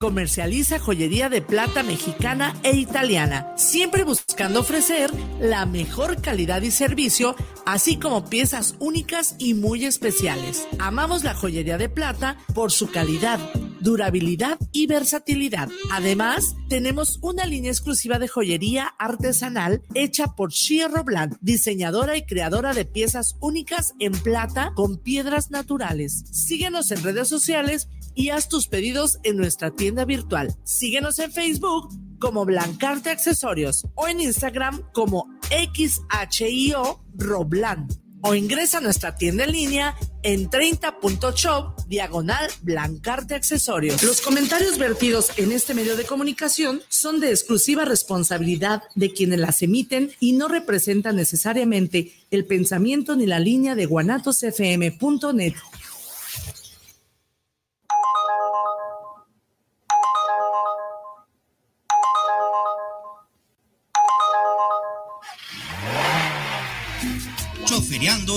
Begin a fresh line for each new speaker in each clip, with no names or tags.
Comercializa joyería de plata mexicana e italiana, siempre buscando ofrecer la mejor calidad y servicio, así como piezas únicas y muy especiales. Amamos la joyería de plata por su calidad, durabilidad y versatilidad. Además, tenemos una línea exclusiva de joyería artesanal hecha por Shia Robland, diseñadora y creadora de piezas únicas en plata con piedras naturales. Síguenos en redes sociales y haz tus pedidos en nuestra tienda virtual. Síguenos en Facebook como Blancarte Accesorios o en Instagram como XHIO Robland o ingresa a nuestra tienda en línea en 30.shop diagonal blancarte accesorios. Los comentarios vertidos en este medio de comunicación son de exclusiva responsabilidad de quienes las emiten y no representan necesariamente el pensamiento ni la línea de guanatosfm.net.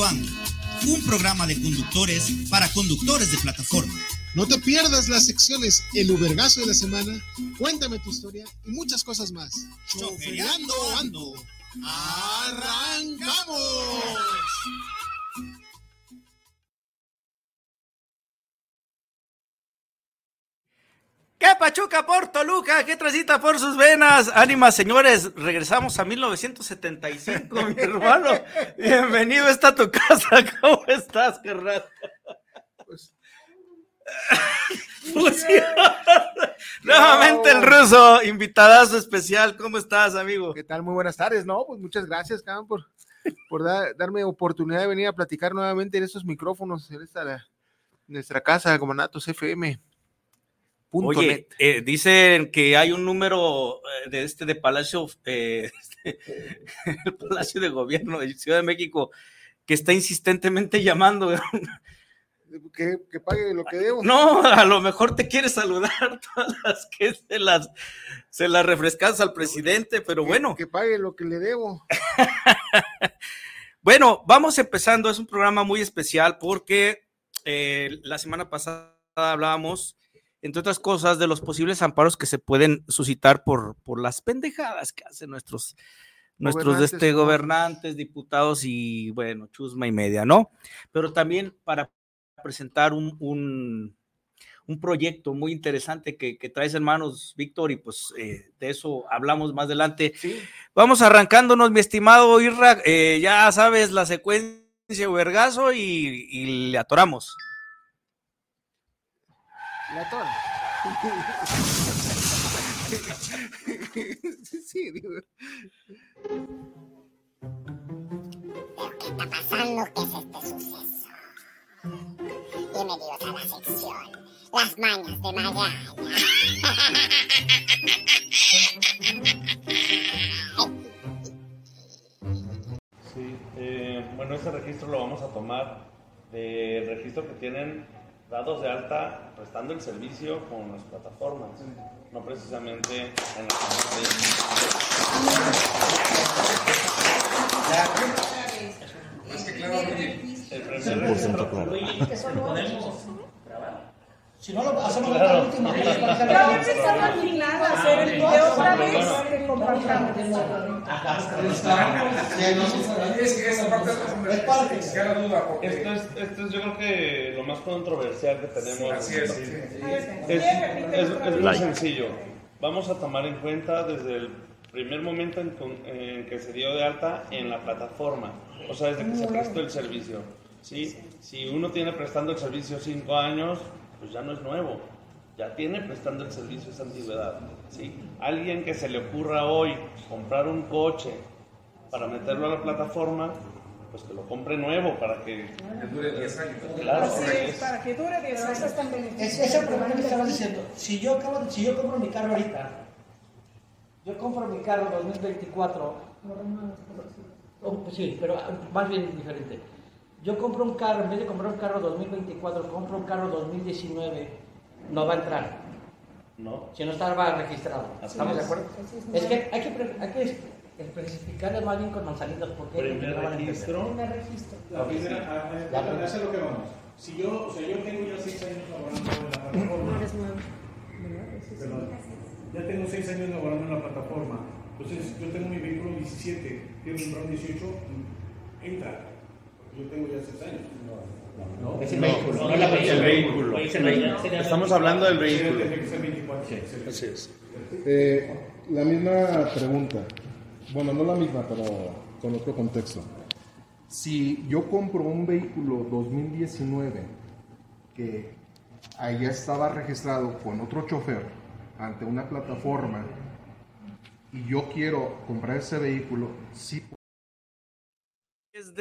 Un programa de conductores para conductores de plataforma.
No te pierdas las secciones El Ubergazo de la Semana, Cuéntame tu historia y muchas cosas más.
Choferiando Ando.
¡Arrancamos!
¿Qué pachuca por Toluca? ¿Qué transita por sus venas? Ánimas, señores, regresamos a 1975, mi hermano. Bienvenido, está a tu casa. ¿Cómo estás, carnal? Pues, Fusión. Nuevamente el ruso, invitadazo especial. ¿Cómo estás, amigo?
¿Qué tal? Muy buenas tardes. No, pues muchas gracias, cabrón, por, por da- darme oportunidad de venir a platicar nuevamente en estos micrófonos, en esta nuestra casa, como Natos FM. Punto
Oye,
net.
eh, dicen que hay un número eh, de este de Palacio, eh, el Palacio de Gobierno de Ciudad de México, que está insistentemente llamando.
Que, que pague lo que debo.
No, a lo mejor te quiere saludar todas las que se las, se las refrescas al presidente, pero
Que-
bueno,
Que pague lo que le debo.
bueno, vamos empezando. Es un programa muy especial porque eh, la semana pasada hablábamos, entre otras cosas, de los posibles amparos que se pueden suscitar por, por las pendejadas que hacen nuestros, nuestros
Gobernantes,
este, gobernantes, diputados y bueno, chusma y media, ¿no? Pero también para presentar un, un, un proyecto muy interesante que, que traes en manos, Víctor, y pues eh, de eso hablamos más adelante. Vamos arrancándonos, mi estimado Irra, eh, ya sabes la secuencia Vergazo y, y le atoramos.
La tora. sí, digo.
¿Pero qué está pasando? ¿Qué es este suceso? Bienvenidos a la sección Las mañas de Magaña.
Sí, eh, bueno, ese registro lo vamos a tomar del registro que tienen dados de alta prestando el servicio con las plataformas, no precisamente en la El primer registro,
Si no lo hacemos la última vez que gente
estaba indignada a hacer el video otra vez que compartamos.
Es parte.
Esto es, esto es yo creo que lo más controversial que tenemos.
Así es,
es, es- es muy sencillo. Vamos a tomar en cuenta desde el primer momento en, con- en que se dio de alta en la plataforma, o sea, desde que se prestó el servicio. ¿sí? Si uno tiene prestando el servicio cinco años, pues ya no es nuevo, ya tiene prestando el servicio esa antigüedad. ¿sí? Alguien que se le ocurra hoy comprar un coche para meterlo a la plataforma, pues que lo compre nuevo para que...
dure 10 años.
Claro, porque
es, para que dure 10 años.
Es, es el problema que estabas diciendo. Si yo, acabo de- si yo compro mi carro ahorita, yo compro mi carro 2024. Oh, pues sí, pero ah, más bien diferente. Yo compro un carro, en vez de comprar un carro 2024, compro un carro 2019, no va a entrar.
¿no?
Si no estaba registrado. ¿Estamos de
es.
acuerdo? Es que hay que, hay que especificarle más bien con manzanitas porque
Primer
no van a entender.
registro.
Me registro.
La primera, a- a- a- lo que vamos. Si yo, o sea, yo tengo ya 6 años laborando en la plataforma,
Eres nuevo.
Perdón. Ya tengo seis años laborando en la plataforma. Entonces, yo tengo mi vehículo 17, quiero comprar un 18, entra. Yo tengo ya seis años. No,
Es el vehículo, no la persona.
El vehículo.
Es el vehículo.
Estamos hablando del vehículo.
Tiene que ser 24.
Así es.
Eh, la misma pregunta. Bueno, no la misma, pero con otro contexto. Si yo compro un vehículo 2019 que allá estaba registrado con otro chofer ante una plataforma y yo quiero comprar ese vehículo, sí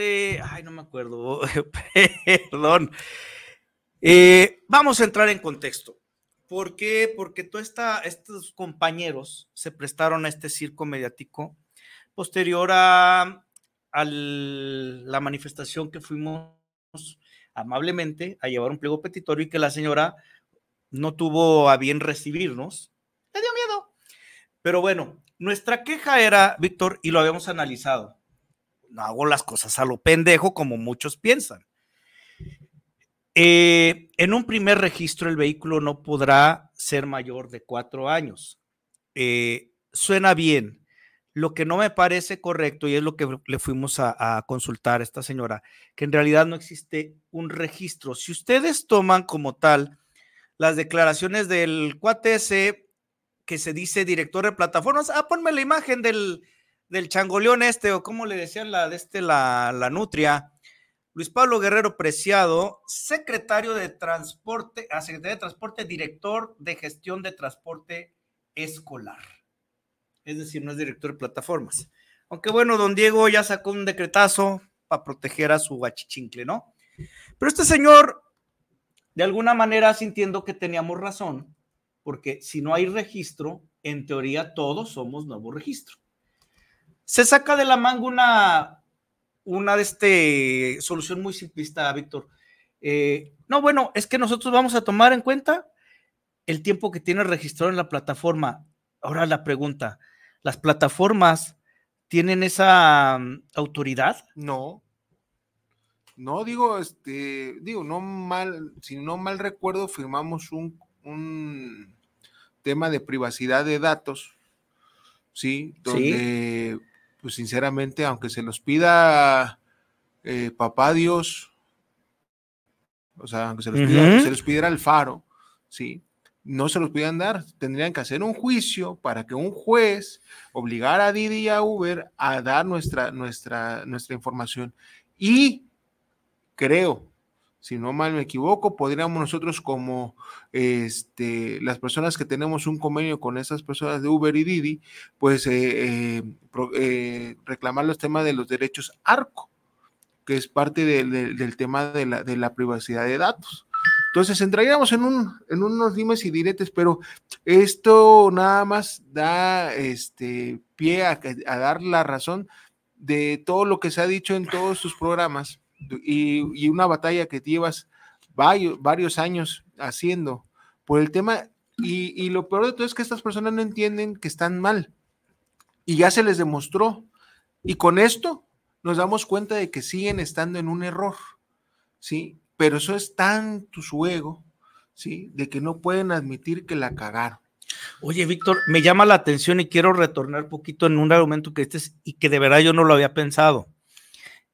Ay, no me acuerdo. Perdón. Eh, vamos a entrar en contexto. ¿Por qué? Porque todos estos compañeros se prestaron a este circo mediático posterior a, a la manifestación que fuimos amablemente a llevar un pliego petitorio y que la señora no tuvo a bien recibirnos. Le dio miedo. Pero bueno, nuestra queja era, Víctor, y lo habíamos analizado. No hago las cosas a lo pendejo como muchos piensan. Eh, en un primer registro el vehículo no podrá ser mayor de cuatro años. Eh, suena bien. Lo que no me parece correcto, y es lo que le fuimos a, consultar a esta señora, que en realidad no existe un registro. Si ustedes toman como tal las declaraciones del cuate que se dice director de plataformas, ah, ponme la imagen del, del changoleón este, o como le decían la de este, la, la nutria, Luis Pablo Guerrero Preciado, secretario de Transporte, a Secretaría de Transporte, director de gestión de transporte escolar. Es decir, no es director de plataformas. Aunque bueno, don Diego ya sacó un decretazo para proteger a su guachichincle, ¿no? Pero este señor, de alguna manera, sintiendo que teníamos razón, porque si no hay registro, en teoría todos somos nuevo registro. Se saca de la manga una, una de este, solución muy simplista, Víctor. Eh, no, bueno, es que nosotros vamos a tomar en cuenta el tiempo que tiene registrado en la plataforma. Ahora la pregunta, ¿las plataformas tienen esa um, autoridad?
No. No, digo, este, digo, no mal, si no mal recuerdo, firmamos un, un tema de privacidad de datos, ¿sí? Donde, ¿Sí? Pues sinceramente, aunque se los pida eh, papá Dios, o sea, aunque se los, uh -huh. se los pidiera el faro, ¿sí? No se los pidan dar, tendrían que hacer un juicio para que un juez obligara a Didi y a Uber a dar nuestra, nuestra, nuestra información. Y creo, si no mal me equivoco, podríamos nosotros como este, las personas que tenemos un convenio con esas personas de Uber y Didi, pues eh, eh, eh, reclamar los temas de los derechos ARCO, que es parte de, de, del tema de la, privacidad de datos. Entonces entraríamos en, un, en unos dimes y diretes, pero esto nada más da este, pie a dar la razón de todo lo que se ha dicho en todos sus programas y, una batalla que llevas varios, varios, años haciendo por el tema. Y, lo peor de todo es que estas personas no entienden que están mal. Y ya se les demostró. Y con esto nos damos cuenta de que siguen estando en un error. ¿Sí? Pero eso es tanto su ego, ¿sí? De que no pueden admitir que la cagaron.
Oye, Víctor, me llama la atención y quiero retornar poquito en un argumento que este es, y que de verdad yo no lo había pensado.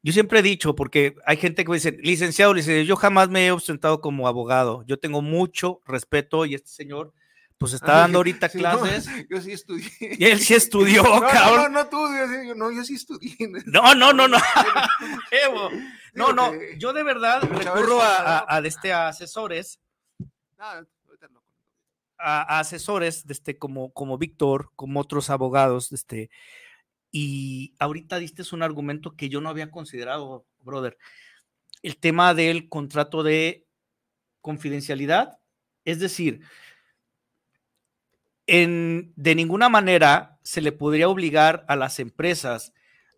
Yo siempre he dicho, porque hay gente que me dice, licenciado, licenciado, yo jamás me he ostentado como abogado. Yo tengo mucho respeto y este señor, pues está ah, dando ahorita sí, clases.
No, yo sí estudié.
Y él sí estudió,
no,
cabrón.
No, no, tú, yo, no, yo sí estudié.
No, no, no, no. No, no, yo de verdad recurro a, a, a, este, a asesores. A, a, asesores este, como, como Víctor, como otros abogados, este, y ahorita diste un argumento que yo no había considerado, brother. El tema del contrato de confidencialidad. Es decir, en, de ninguna manera se le podría obligar a las empresas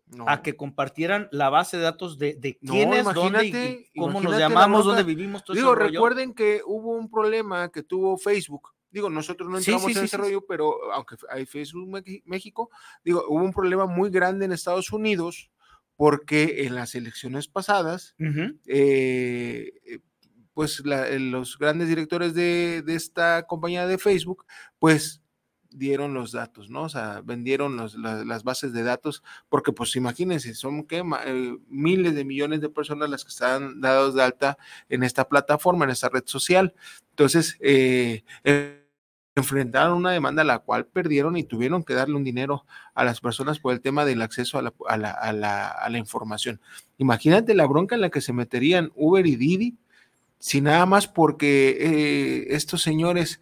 no. a que compartieran la base de datos de, de quiénes, no, dónde y cómo nos llamamos, dónde vivimos. Todo
Digo, recuerden que hubo un problema que tuvo Facebook digo, nosotros no entramos sí, sí, en ese rollo, pero aunque hay Facebook México, digo, hubo un problema muy grande en Estados Unidos porque en las elecciones pasadas, uh -huh. eh, pues la- eh, los grandes directores de, de esta compañía de Facebook, pues dieron los datos, ¿no? O sea, vendieron las bases de datos, porque pues imagínense, son ¿qué? Eh, miles de millones de personas las que están dados de alta en esta plataforma, en esta red social. Entonces, eh, eh, enfrentaron una demanda a la cual perdieron y tuvieron que darle un dinero a las personas por el tema del acceso a la, información. Imagínate la bronca en la que se meterían Uber y Didi si nada más porque eh, estos señores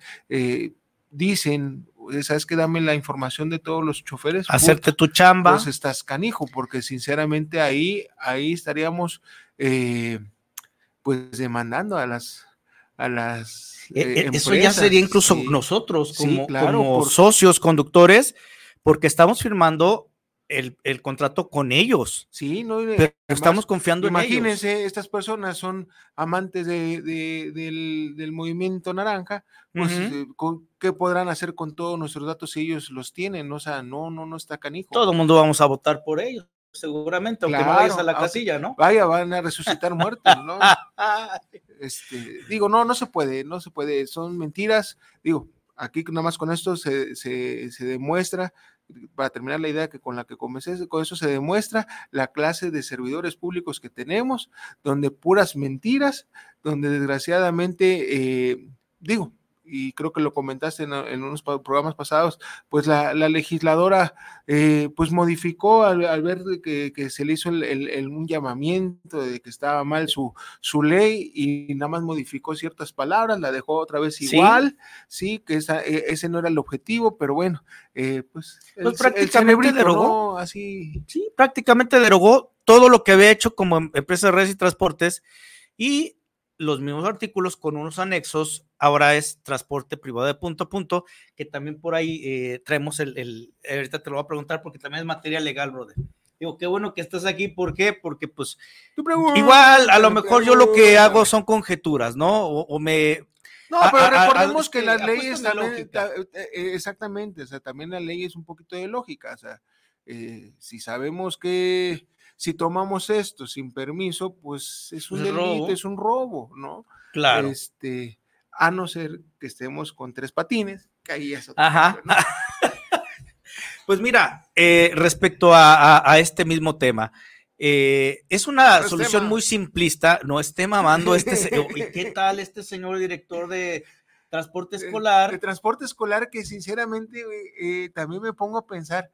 dicen, "Oye, ¿sabes qué? Dame la información de todos los choferes.
Hacerte tu chamba.
Pues estás canijo, porque sinceramente ahí, ahí estaríamos eh, pues demandando a las a las
Eh,
eh,
eh, Eso ya sería incluso
Sí.
nosotros
Sí,
como,
claro,
como
por-
socios conductores, porque estamos firmando el, el contrato con ellos.
Sí, no,
Pero
además,
estamos confiando en ellos.
Imagínense, estas personas son amantes de- de- del, del movimiento naranja, pues, eh, con- ¿qué podrán hacer con todos nuestros datos si ellos los tienen? O sea, no, no, no está canijo.
Todo el mundo vamos a votar por ellos, seguramente, aunque no vayas a la casilla, ¿no?
Vaya, van a resucitar muertos, ¿no? Este, digo, no, no se puede, no se puede, son mentiras. Digo, aquí nada más con esto se, se- se demuestra, para terminar la idea que con la que comencé, con eso se demuestra la clase de servidores públicos que tenemos, donde puras mentiras, donde desgraciadamente, eh, digo, y creo que lo comentaste en, en unos programas pasados, pues la, la legisladora eh, pues modificó al, al ver que, que se le hizo el, el- el- un llamamiento de que estaba mal su, su ley y nada más modificó ciertas palabras, la dejó otra vez igual, sí, que esa, eh, ese no era el objetivo, pero bueno, eh, pues,
Pues
el,
prácticamente derogó.
¿no? Así,
Sí, prácticamente derogó todo lo que había hecho como em- empresa de redes y transportes y los mismos artículos con unos anexos. Ahora es transporte privado de punto a punto, que también por ahí eh, traemos el, el- ahorita te lo voy a preguntar porque también es materia legal, brother. Digo, qué bueno que estás aquí, ¿por qué? Porque pues igual a lo mejor yo lo que hago son conjeturas, ¿no? O, o me...
No, pero
a-
recordemos
a-
que las leyes también, eh, eh, exactamente, o sea, también la ley es un poquito de lógica, o sea, eh, si sabemos que si tomamos esto sin permiso, pues es un delito,
robo.
es un robo, ¿no?
Claro.
Este, a no ser que estemos con tres patines, que ahí es otra
Ajá.
cosa, ¿no?
Pues mira, eh, respecto a, a- a este mismo tema, eh, es una
No
solución muy simplista, no esté mamando este, se- ¿y qué tal este señor director de transporte
Eh,
escolar?
De transporte escolar que sinceramente eh, también me pongo a pensar,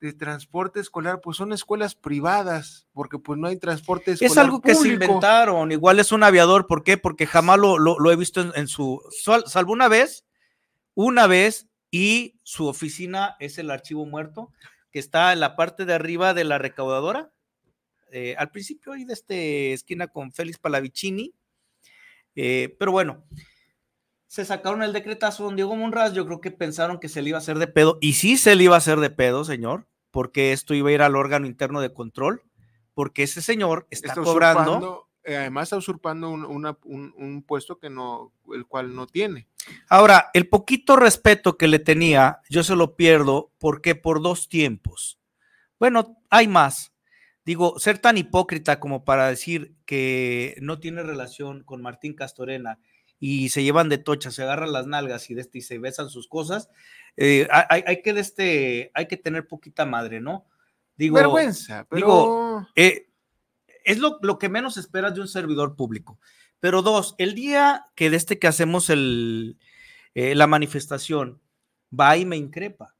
de transporte escolar, pues son escuelas privadas, porque pues no hay transporte escolar
Es algo que se inventaron, igual es un aviador, ¿por qué? Porque jamás lo, lo- lo he visto en, en su, sal- salvo una vez, una vez, y su oficina es el archivo muerto, que está en la parte de arriba de la recaudadora, eh, al principio ahí de este esquina con Félix Palavicini, eh, pero bueno, se sacaron el decretazo don Diego Monraz, yo creo que pensaron que se le iba a hacer de pedo, y sí se le iba a hacer de pedo, señor, porque esto iba a ir al órgano interno de control, porque ese señor está,
está
cobrando.
eh, además está usurpando un, una- un- un puesto que no, el cual no tiene.
Ahora, el poquito respeto que le tenía, yo se lo pierdo porque por dos tiempos. Bueno, hay más. Digo, ser tan hipócrita como para decir que no tiene relación con Martín Castorena y se llevan de tocha, se agarran las nalgas y, de este, y se besan sus cosas, eh, hay, hay que de este, hay que tener poquita madre, ¿no? Digo,
Vergüenza, pero
digo, eh, es lo, lo que menos esperas de un servidor público. Pero dos, el día que de este que hacemos el, eh, la manifestación, va y me increpa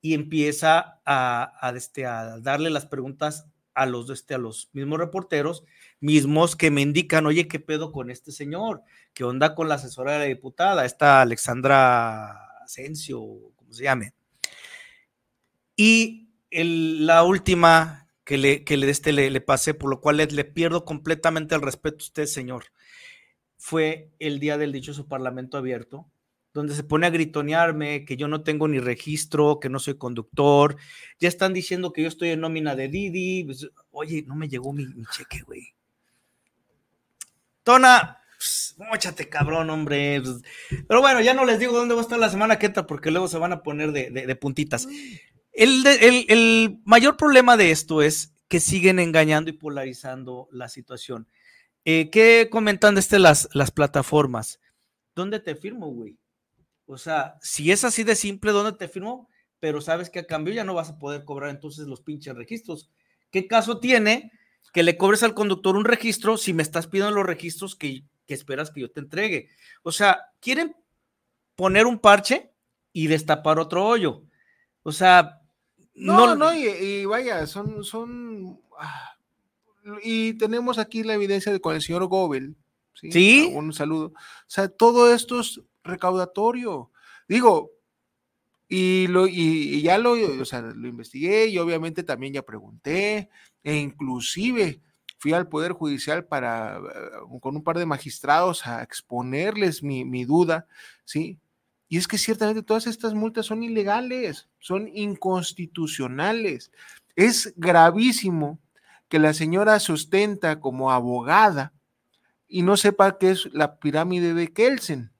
y empieza a, a, este, a darle las preguntas a los, este, a los mismos reporteros, mismos que me indican, oye, ¿qué pedo con este señor? ¿Qué onda con la asesora de la diputada, esta Alexandra Asensio, como se llame? Y la última que le, le, este, le, pasé, por lo cual le, le, pierdo completamente el respeto a usted, señor, fue el día del dichoso Parlamento abierto, donde se pone a gritonearme que yo no tengo ni registro, que no soy conductor, ya están diciendo que yo estoy en nómina de Didi, pues, oye, no me llegó mi, mi cheque, güey. Tona, pues, móchate cabrón, hombre. Pues, pero bueno, ya no les digo dónde va a estar la semana que entra, porque luego se van a poner de, puntitas. El, mayor problema de esto es que siguen engañando y polarizando la situación. Eh, ¿Qué comentan de este las, las plataformas? ¿Dónde te firmo, güey? O sea, si es así de simple, ¿dónde te firmo? Pero sabes que a cambio ya no vas a poder cobrar entonces los pinches registros. ¿Qué caso tiene que le cobres al conductor un registro si me estás pidiendo los registros que, que esperas que yo te entregue? O sea, quieren poner un parche y destapar otro hoyo. O sea,
No, no, y, y vaya, son, son, ah, y tenemos aquí la evidencia de con el señor Gobel. Sí.
¿Sí?
Un saludo. O sea, todo esto es recaudatorio. Digo, y, lo, y, y ya lo, o sea, lo investigué y obviamente también ya pregunté, e inclusive fui al Poder Judicial para, eh, con un par de magistrados a exponerles mi, mi duda, ¿sí? Y es que ciertamente todas estas multas son ilegales, son inconstitucionales. Es gravísimo que la señora sustenta como abogada y no sepa qué es la pirámide de Kelsen.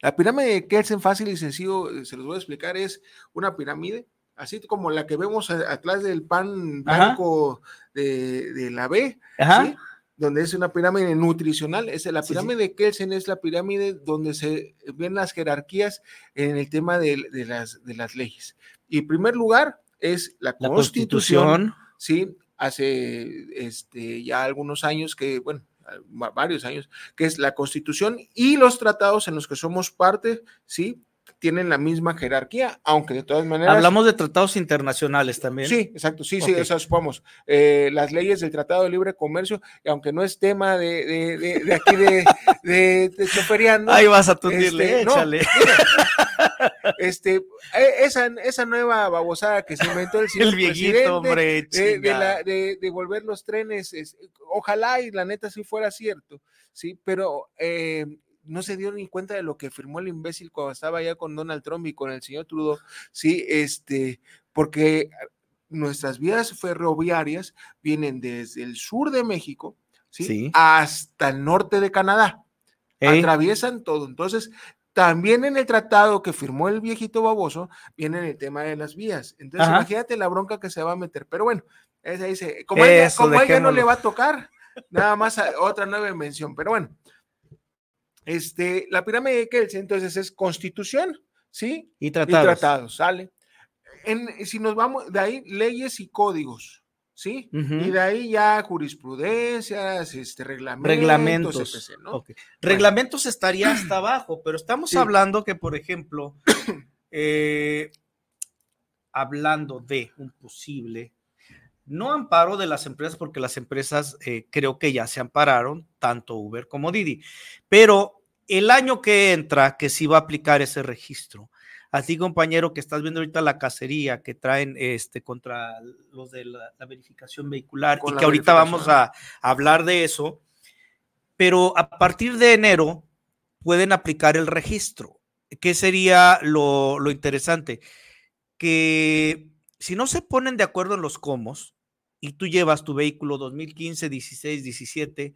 La pirámide de Kelsen, fácil y sencillo, eh, se los voy a explicar, es una pirámide, así como la que vemos atrás del pan blanco de, de la B,
Ajá.
¿sí? donde es una pirámide nutricional. Es, la
Sí, sí.
pirámide de Kelsen es la pirámide donde se ven las jerarquías en el tema de, de las, de las leyes. Y en primer lugar es la,
La
constitución,
Constitución.
sí, hace este, ya algunos años que, bueno, va- varios años, que es la constitución y los tratados en los que somos parte, sí, tienen la misma jerarquía, aunque de todas maneras...
Hablamos de tratados internacionales también.
Sí, exacto, sí, sí,
Ok.
o sea, supongamos, eh, las leyes del Tratado de Libre Comercio, y aunque no es tema de, de, de- de aquí de, de, choferiando,
Ahí vas a tundirle,
este, no,
échale.
mira, este, eh, esa, esa nueva babosada que se inventó el señor
El viejito, hombre,
de, de, la- de- de volver los trenes, es- ojalá y la neta sí fuera cierto, sí, pero eh, no se dio ni cuenta de lo que firmó el imbécil cuando estaba allá con Donald Trump y con el señor Trudeau, sí, este, porque nuestras vías ferroviarias vienen desde el sur de México, sí,
Sí.
hasta el norte de Canadá, atraviesan todo, entonces también en el tratado que firmó el viejito baboso, viene el tema de las vías. Entonces,
Ajá.
imagínate la bronca que se va a meter. Pero bueno, ese dice, como, a ella,
Eso,
como ella no le va a tocar, nada más a- otra nueva invención. Pero bueno, este, la pirámide de Kelsen, entonces es constitución, ¿sí?
Y
Y
tratados.
tratados, ¿sale? En, si nos vamos, de ahí leyes y códigos, ¿sí? Y de ahí ya jurisprudencias, este, reglamentos,
Reglamentos.
etc., ¿no?
Reglamentos estaría hasta abajo, pero estamos
Sí.
hablando que, por ejemplo, eh, hablando de un posible no amparo de las empresas, porque las empresas eh, creo que ya se ampararon, tanto Uber como Didi, pero el año que entra, que sí va a aplicar ese registro, a ti compañero que estás viendo ahorita la cacería que traen este contra los de la, la verificación vehicular
Con
y que ahorita vamos a hablar de eso, pero a partir de enero pueden aplicar el registro. ¿Qué sería lo, lo interesante? Que si no se ponen de acuerdo en los comos y tú llevas tu vehículo 2015, 16, 17,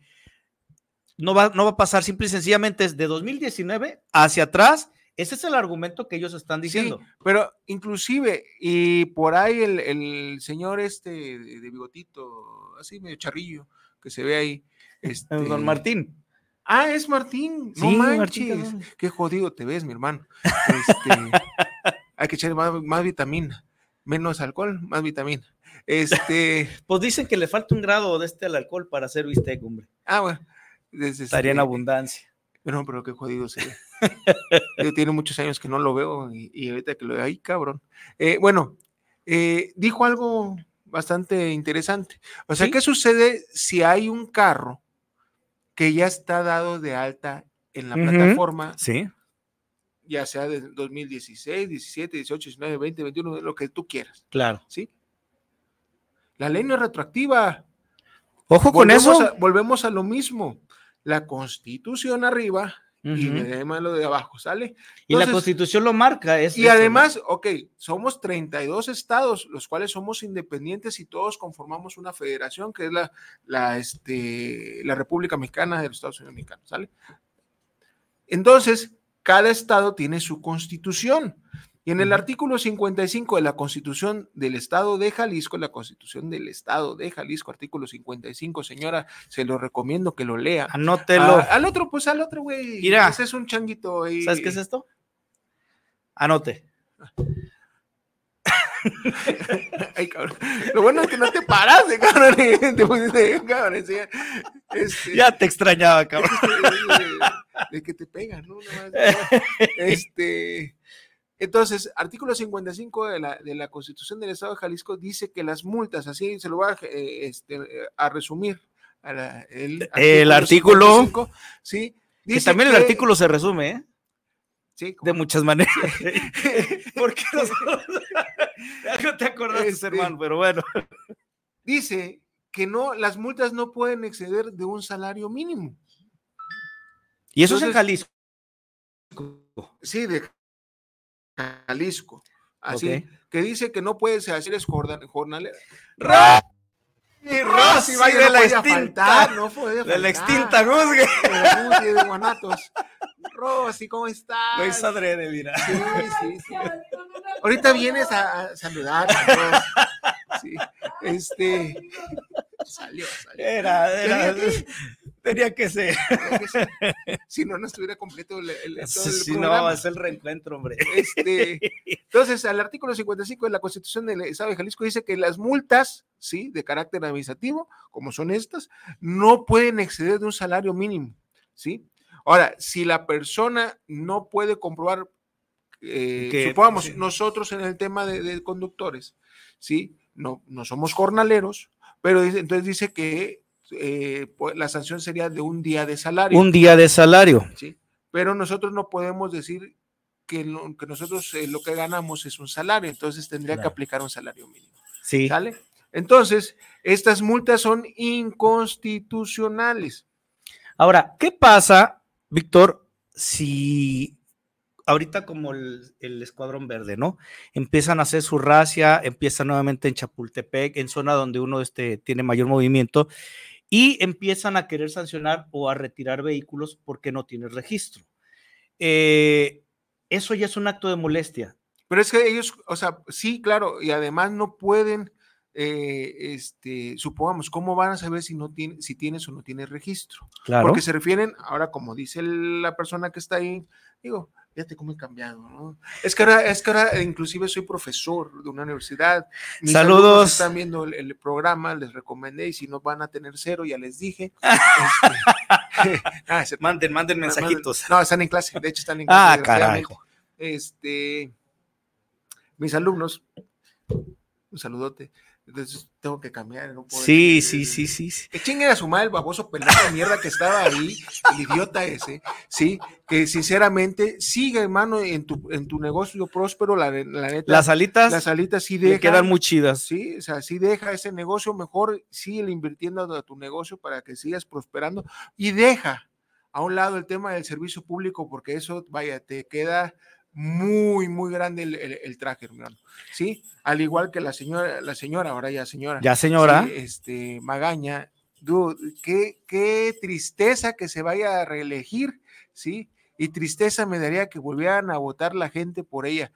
no va, no va a pasar simple y sencillamente es de 2019 hacia atrás. Ese es el argumento que ellos están diciendo.
Sí, pero inclusive, y por ahí el, el señor este de, bigotito, así medio charrillo, que se ve ahí. Este...
Don Martín.
Ah, es Martín. No
Sí,
manches.
Martín.
Qué jodido te ves, mi hermano. Este, hay que echarle más, más vitamina. Menos alcohol, más vitamina. Este.
Pues dicen que le falta un grado de este al alcohol para hacer bistec, hombre.
Ah, bueno. Desde
Estaría en
este-
abundancia.
No, pero qué jodido se ve. Yo tiene muchos años que no lo veo y, y ahorita que lo veo, ahí, cabrón. Eh, bueno, eh, dijo algo bastante interesante. O sea,
¿Sí?
¿qué sucede si hay un carro que ya está dado de alta en la plataforma,
Sí.
ya sea de 2016, 17, 18, 19, 20, 21, lo que tú quieras,
Claro.
¿sí? La ley no es retroactiva.
Ojo con
Volvemos
eso.
a- volvemos a lo mismo. La constitución arriba y
Ujú.
además lo de abajo, ¿sale?
Y la constitución lo marca. Es
y
eso, ¿no?
además, ok, somos 32 estados, los cuales somos independientes y todos conformamos una federación que es la, la, este, la República Mexicana de los Estados Unidos Mexicanos, ¿sale? Entonces, cada estado tiene su constitución Y en el artículo 55 de la Constitución del Estado de Jalisco, la Constitución del Estado de Jalisco, artículo 55, señora, se lo recomiendo que lo lea.
Anótelo.
Ah, al otro, pues al otro, güey.
Mira.
Ese es un changuito ahí.
¿Sabes qué es esto? Anote.
Ay, cabrón. Lo bueno es que no te paraste, cabrón. Te pusiste, cabrón. sí. Este,
Ya te extrañaba, cabrón.
de, de que te pegan, ¿no? Nada más. Este, entonces, artículo 55 de la, de la Constitución del Estado de Jalisco dice que las multas, así se lo voy a, eh, este, a resumir. a la- el,
El artículo.
55, sí.
Que
dice
también el
que-
artículo se resume, ¿eh?
Sí,
De muchas maneras. Porque nosotros. Algo te acordaste,
Este,
hermano, pero bueno.
dice que no, las multas no pueden exceder de un salario mínimo.
Y eso es en Jalisco.
Sí, de Jalisco. Así, que dice que no puedes hacer es jornal- jornalera.
Y
Rosy,
Rosy
no
de la extinta.
faltar, no podía
de la extinta Guzgue.
Guzgue de Guanatos. Rosy, ¿cómo estás?
Lo hizo adrede, mira.
Sí, sí, sí. Ahorita vienes a, a saludar. ¿no? Sí, este. Salió, salió.
Era, era.
Tenía que-
ser.
Si no, no estuviera completo el, el- todo el
Si
programa.
no, es el reencuentro, hombre.
Este, entonces, al artículo 55 de la Constitución del Estado de Jalisco dice que las multas, sí, de carácter administrativo, como son estas, no pueden exceder de un salario mínimo, sí. Ahora, si la persona no puede comprobar, eh,
Que-
supongamos,
sí.
nosotros en el tema de, de conductores, sí, no, no somos jornaleros, pero dice- entonces dice que eh, pues, la sanción sería de un día de salario.
Un día de salario.
¿sí? Pero nosotros no podemos decir que, lo- que nosotros eh, lo que ganamos es un salario, entonces tendría que aplicar un salario mínimo.
Sí.
¿Sale? Entonces, estas multas son inconstitucionales.
Ahora, ¿qué pasa, Víctor, si ahorita como el, el Escuadrón Verde, ¿no? Empiezan a hacer su racia, empiezan nuevamente en Chapultepec, en zona donde uno este, tiene mayor movimiento, y empiezan a querer sancionar o a retirar vehículos porque no tienes registro. Eh, eso ya es un acto de molestia.
Pero es que ellos, o sea, sí, claro, y además no pueden, eh, este, supongamos, ¿cómo van a saber si no tiene, si tienes o no tienes registro?
Claro.
Porque se refieren, ahora como dice la persona que está ahí, digo, fíjate cómo he cambiado, ¿no? Es que ahora, es que ahora inclusive soy profesor de una universidad. Mis
Saludos.
Están viendo el, el programa, les recomendé y si no van a tener cero, ya les dije. Este, ah, se-
Manden, manden
manden-
mensajitos.
No, están en clase, de hecho están en clase.
Ah, carajo.
Este, mis alumnos, un saludote. Entonces tengo que cambiar. No puedo
Sí, sí, sí, sí, sí.
que chinguen a su madre el baboso pelado de mierda que estaba ahí, el idiota ese, sí, que sinceramente sigue, hermano, en tu, en tu negocio próspero, la, la neta.
Las alitas
las alitas sí
le
dejan.
quedan muy chidas.
Sí, o sea, sí deja ese negocio, mejor sigue invirtiendo a tu negocio para que sigas prosperando y deja a un lado el tema del servicio público porque eso, vaya, te queda muy, muy grande el, el- el traje, hermano. Sí, al igual que la señora, la señora, ahora ya señora.
Ya, señora.
sí, este, Magaña, dude, qué, qué tristeza que se vaya a reelegir, ¿sí? Y tristeza me daría que volvieran a votar la gente por ella.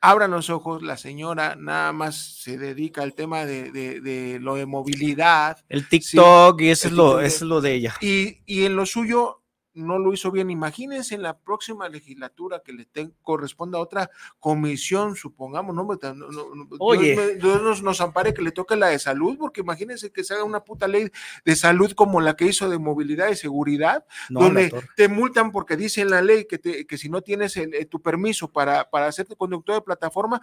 Abran los ojos, la señora nada más se dedica al tema de, de- de lo de movilidad.
El TikTok, y eso
el
es, lo, eso es lo de ella.
Y, y en lo suyo no lo hizo bien. Imagínense en la próxima legislatura que le ten- corresponda a otra comisión, supongamos, ¿no? No, no, no,
Oye.
Dios, me- Dios nos, nos ampare que le toque la de salud, porque imagínense que se haga una puta ley de salud como la que hizo de movilidad y seguridad,
No,
donde te multan porque dice en la ley que, te- que si no tienes el- eh, tu permiso para, para hacerte conductor de plataforma,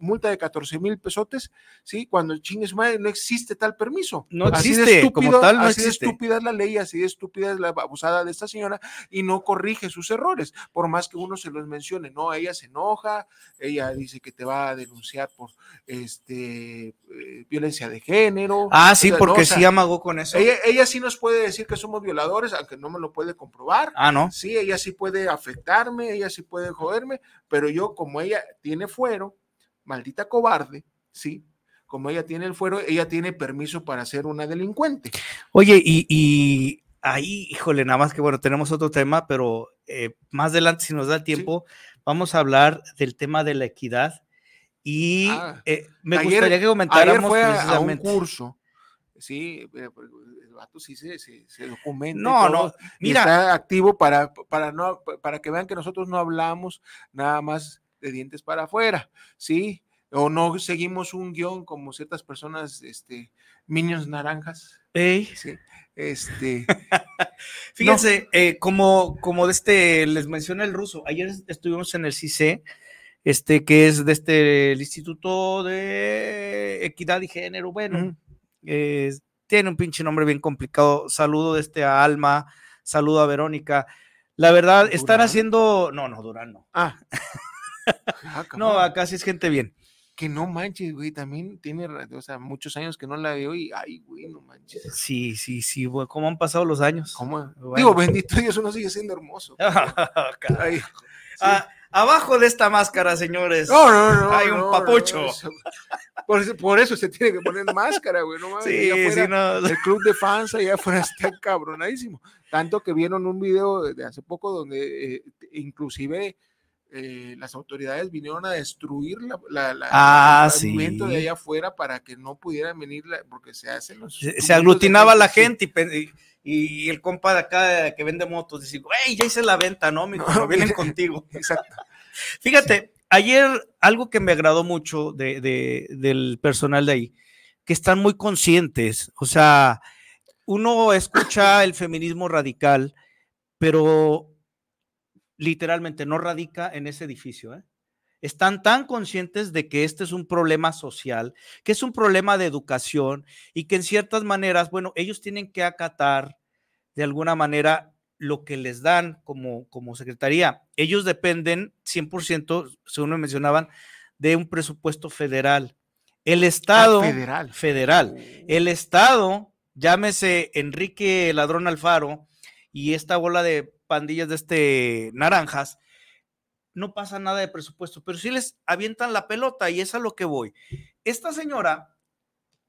multa de 14 mil pesotes, ¿sí? Cuando chingues madre, no existe tal permiso.
No
Así de
existe, como
estúpido-
tal, no
así de estúpida es la ley, así de estúpida es la abusada de esta señora y no corrige sus errores, por más que uno se los mencione, no, ella se enoja, ella dice que te va a denunciar por este eh, violencia de género.
Ah, sí,
o sea,
porque
no, o sea,
sí amagó con eso.
Ella, ella sí nos puede decir que somos violadores, aunque no me lo puede comprobar.
Ah, ¿no?
Sí, ella sí puede afectarme, ella sí puede joderme, pero yo como ella tiene fuero, maldita cobarde, sí, como ella tiene el fuero, ella tiene permiso para ser una delincuente.
Oye, y, y ahí, híjole, nada más que bueno, tenemos otro tema, pero eh, más adelante, si nos da tiempo, vamos a hablar del tema de la equidad y
Ah,
eh, me
ayer-
gustaría que
Ayer
comentáramos
fue a- a un
precisamente.
curso. Sí, eh, pues, el vato sí se, se, se documenta.
No, no, mira.
Está activo para, para, no, para que vean que nosotros no hablamos nada más de dientes para afuera, ¿sí? O no seguimos un guion como ciertas personas, este, minions naranjas.
Ey.
Sí, este.
Fíjense, eh, como, como de este, les mencioné el ruso, ayer estuvimos en el CICE, este, que es de este, el Instituto de Equidad y Género, bueno, eh, tiene un pinche nombre bien complicado, saludo de este a Alma, saludo a Verónica, la verdad, están haciendo, no, no, Durán no,
Ah. Ah,
no,
cabrón.
acá sí es gente bien.
Que no manches, güey, también tiene, o sea, muchos años que no la veo y, ay, güey, no manches.
Sí, sí, sí, güey, ¿cómo han pasado los años?
¿Cómo?
Bueno.
Digo, bendito Dios, uno sigue siendo hermoso. Ay,
Ah, abajo de esta máscara, señores,
No, no, no.
hay un
no,
papucho.
no, eso- por, eso, por eso se tiene que poner máscara, güey. No mames,
Sí,
allá
sí, no.
El club de fans allá afuera está cabronadísimo. Tanto que vieron un video de hace poco donde eh, inclusive eh, las autoridades vinieron a destruir la, la, la-
Ah,
el movimiento de
sí.
allá afuera para que no pudieran venir, la- porque se hacen los.
se, se aglutinaba la
sí.
gente y, el compa de acá que vende motos dice, güey, ya hice la venta, ¿no? mijo? No, vienen contigo.
Exacto.
Fíjate, ayer algo que me agradó mucho de, de- del personal de ahí, que están muy conscientes, o sea, uno escucha el feminismo radical, pero literalmente no radica en ese edificio, ¿eh? Están tan conscientes de que este es un problema social, que es un problema de educación y que en ciertas maneras, bueno, ellos tienen que acatar de alguna manera lo que les dan como, como secretaría. Ellos dependen 100%, según me mencionaban, de un presupuesto federal. El Estado
federal.
federal. El Estado, llámese Enrique Ladrón Alfaro y esta bola de pandillas de este naranjas, no pasa nada de presupuesto, pero sí les avientan la pelota y es a lo que voy. Esta señora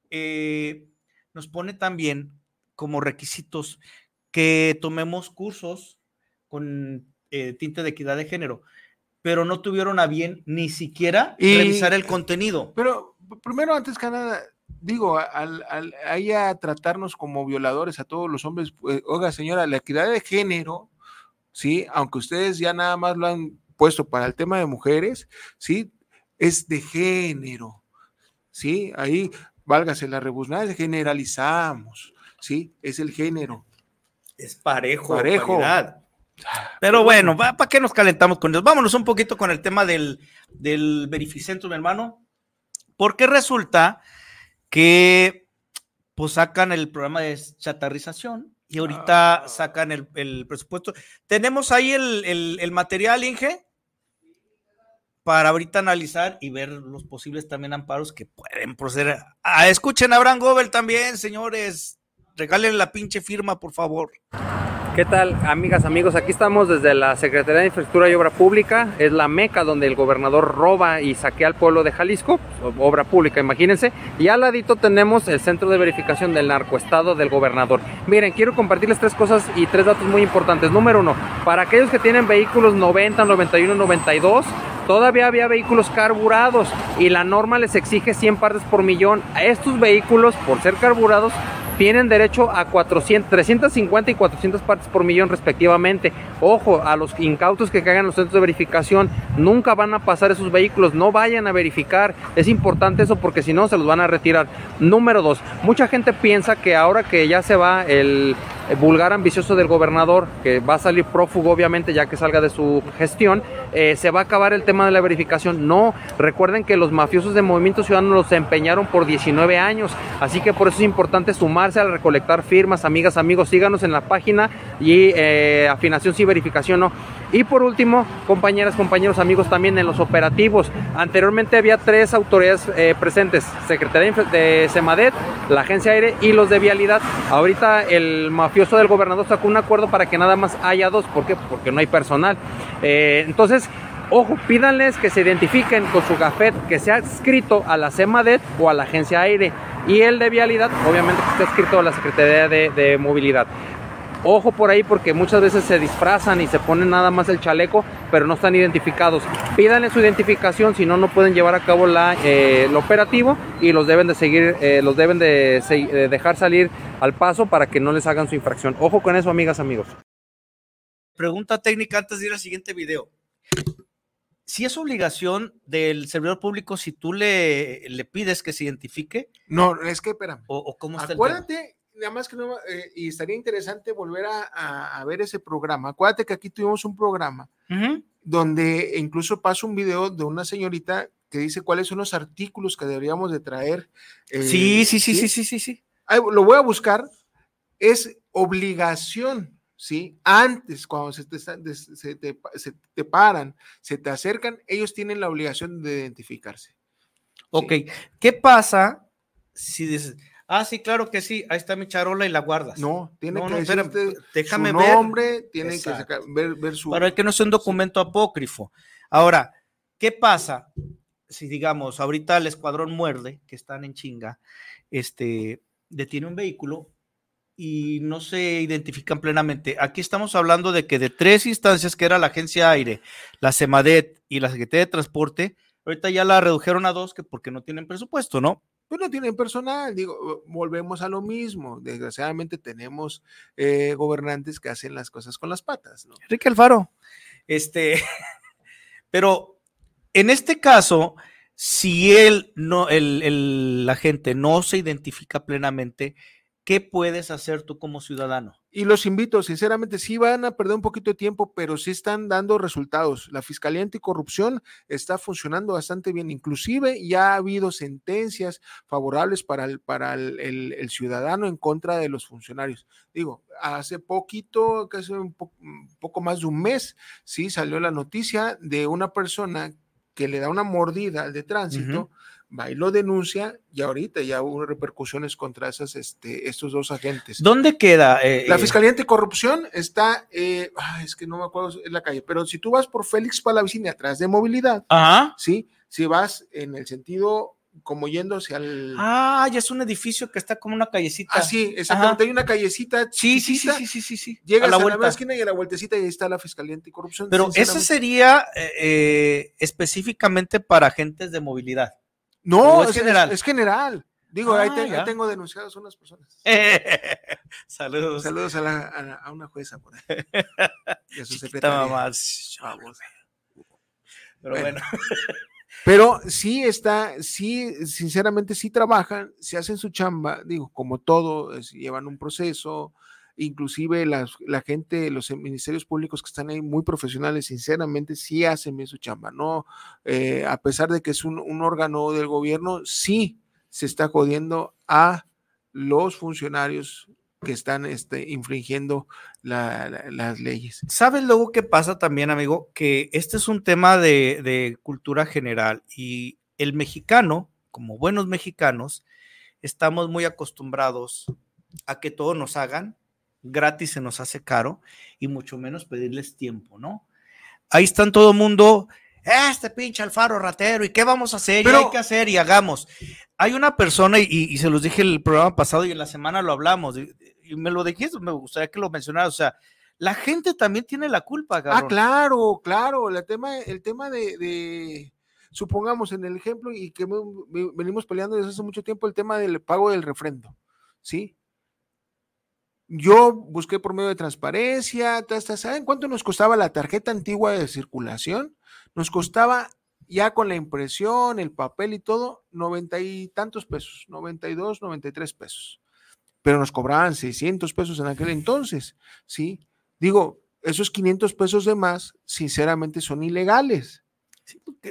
eh, nos pone también como requisitos que tomemos cursos con eh, tinte de equidad de género, pero no tuvieron a bien ni siquiera
Y-
revisar el contenido.
Pero primero, antes que nada, digo, al, al a ella tratarnos como violadores a todos los hombres, pues, oiga, señora, la equidad de género, sí, aunque ustedes ya nada más lo han puesto para el tema de mujeres, sí, es de género, sí, ahí, válgase la rebusnada, generalizamos, sí, es el género.
Es parejo.
Parejo.
paridad. Pero bueno, ¿para qué nos calentamos con eso? Vámonos un poquito con el tema del, del verificentro, mi hermano. Porque resulta que pues sacan el programa de chatarrización y ahorita sacan el, el presupuesto. Tenemos ahí el, el- material, Inge, para ahorita analizar y ver los posibles también amparos que pueden proceder. Ah, escuchen a Abraham Gobel también, señores. Regalen la pinche firma, por favor.
¿Qué tal, amigas, amigos? Aquí estamos desde la Secretaría de Infraestructura y Obra Pública. Es la meca donde el gobernador roba y saquea al pueblo de Jalisco. Obra pública, imagínense. Y al ladito tenemos el centro de verificación del narcoestado del gobernador. Miren, quiero compartirles tres cosas y tres datos muy importantes. Número uno, para aquellos que tienen vehículos 90, 91, 92, todavía había vehículos carburados y la norma les exige 100 partes por millón. A estos vehículos, por ser carburados, tienen derecho a 400, 350 y 400 partes por millón respectivamente. Ojo, a los incautos que caigan en los centros de verificación, nunca van a pasar esos vehículos, no vayan a verificar. Es importante eso porque si no se los van a retirar. Número dos, mucha gente piensa que ahora que ya se va el vulgar ambicioso del gobernador, que va a salir prófugo obviamente ya que salga de su gestión, eh, se va a acabar el tema de la verificación. No, recuerden que los mafiosos de Movimiento Ciudadano los empeñaron por 19 años, así que por eso es importante sumarse al recolectar firmas, amigas, amigos, síganos en la página y eh, afinación sí, verificación no. Y por último, compañeras, compañeros, amigos, también en los operativos. Anteriormente había tres autoridades eh, presentes, Secretaría de Semadet, la Agencia Aire y los de Vialidad. Ahorita el mafioso del gobernador sacó un acuerdo para que nada más haya dos, ¿por qué? Porque no hay personal. Eh, entonces, Ojo, pídanles que se identifiquen con su gafet que sea adscrito a la CEMADET o a la Agencia Aire. Y el de Vialidad, obviamente, que esté adscrito a la Secretaría de Movilidad. Ojo por ahí porque muchas veces se disfrazan y se ponen nada más el chaleco, pero no están identificados. Pídanle su identificación, si no, no pueden llevar a cabo la, eh, el operativo y los deben de seguir, eh, los deben de, de dejar salir al paso para que no les hagan su infracción. Ojo con eso, amigas, amigos.
Pregunta técnica antes de ir al siguiente video. Si es obligación del servidor público, si tú le, le pides que se identifique,
No, es que, espérame.
o, o cómo está el tema?
Acuérdate, nada más que no, eh, y estaría interesante volver a, a- a ver ese programa. Acuérdate que aquí tuvimos un programa
Ujú.
donde incluso pasa un video de una señorita que dice cuáles son los artículos que deberíamos de traer. eh,
Sí, sí, sí, sí, sí, sí, sí.
Ay, lo voy a buscar. Es obligación, ¿sí? Antes, cuando se te, se te se te paran, se te acercan, ellos tienen la obligación de identificarse.
Ok, ¿qué pasa si dices, ah, sí, claro que sí, ahí está mi charola y la guardas?
No, tiene
No,
que
no,
decir
espérame,
usted
déjame
su
ver.
nombre, tiene que
Exacto.
sacar- ver, ver su...
Para que no sea un documento apócrifo. Ahora, ¿qué pasa si, digamos, ahorita el escuadrón muerde, que están en chinga, este, detiene un vehículo y no se identifican plenamente? Aquí estamos hablando de que de tres instancias, que era la Agencia Aire, la CEMADET y la Secretaría de Transporte, ahorita ya la redujeron a dos, que porque no tienen presupuesto, ¿no?
Pues no tienen personal, digo, volvemos a lo mismo. Desgraciadamente tenemos eh, gobernantes que hacen las cosas con las patas, ¿no?
Enrique Alfaro. Este, pero en este caso, si él no, el, el- la gente no se identifica plenamente, ¿qué puedes hacer tú como ciudadano?
Y los invito, sinceramente, sí van a perder un poquito de tiempo, pero sí están dando resultados. La Fiscalía Anticorrupción está funcionando bastante bien. Inclusive ya ha habido sentencias favorables para el, para el, el- el ciudadano en contra de los funcionarios. Digo, hace poquito, casi un, po- un poco más de un mes, sí salió la noticia de una persona que le da una mordida al de tránsito. Va y lo denuncia y ahorita ya hubo repercusiones contra esas, este, estos dos agentes.
¿Dónde queda? eh,
La
eh,
Fiscalía Anticorrupción está, eh, es que no me acuerdo en la calle, pero si tú vas por Félix Palavicini atrás de movilidad,
Ajá.
sí, si vas en el sentido como yendo hacia el...
Ah, ya es un edificio que está como una callecita.
Ah, sí, exactamente, hay una callecita
Sí, sí, sí, sí, sí, sí, sí.
Llegas
A la
a la, esquina y a la vueltecita y ahí está la Fiscalía Anticorrupción.
Pero
sinceramente.
sería eh, específicamente para agentes de movilidad.
No,
¿O es
es,
general?
Es, general. Digo, ahí,
Ah,
te- ahí
ya.
tengo denunciadas unas personas.
Saludos.
Saludos a, la- a una jueza por ahí. Y a su secretaria. Chavos.
Pero
Bueno.
bueno.
Pero sí está, sí, sinceramente sí trabajan, se hacen su chamba, digo, como todo, llevan un proceso, inclusive las- la gente, los ministerios públicos que están ahí muy profesionales, sinceramente sí hacen bien su chamba, ¿no? Eh, a pesar de que es un, un órgano del gobierno, sí se está jodiendo a los funcionarios que están este, infringiendo la- la- las leyes.
¿Sabes luego qué pasa también, amigo? Que este es un tema de, de cultura general y el mexicano, como buenos mexicanos, estamos muy acostumbrados a que todo nos hagan, gratis se nos hace caro y mucho menos pedirles tiempo, ¿no? Ahí están todo el mundo, este pinche Alfaro ratero, ¿y qué vamos a hacer?
Pero-
y hay que hacer y hagamos. Hay una persona, y, y se los dije el programa pasado y en la semana lo hablamos, y, y me lo dijiste, me gustaría que lo mencionaras, o sea, la gente también tiene la culpa,
Ah,
cabrón.
claro, claro. El tema, el tema de, de- supongamos en el ejemplo y que me- me- venimos peleando desde hace mucho tiempo, el tema del pago del refrendo, ¿sí? Yo busqué por medio de transparencia, ¿saben cuánto nos costaba la tarjeta antigua de circulación? Nos costaba ya con la impresión, el papel y todo, noventa y tantos pesos, 92, 93 pesos. Pero nos cobraban 600 pesos en aquel entonces, ¿sí? Digo, esos 500 pesos de más, sinceramente, son ilegales.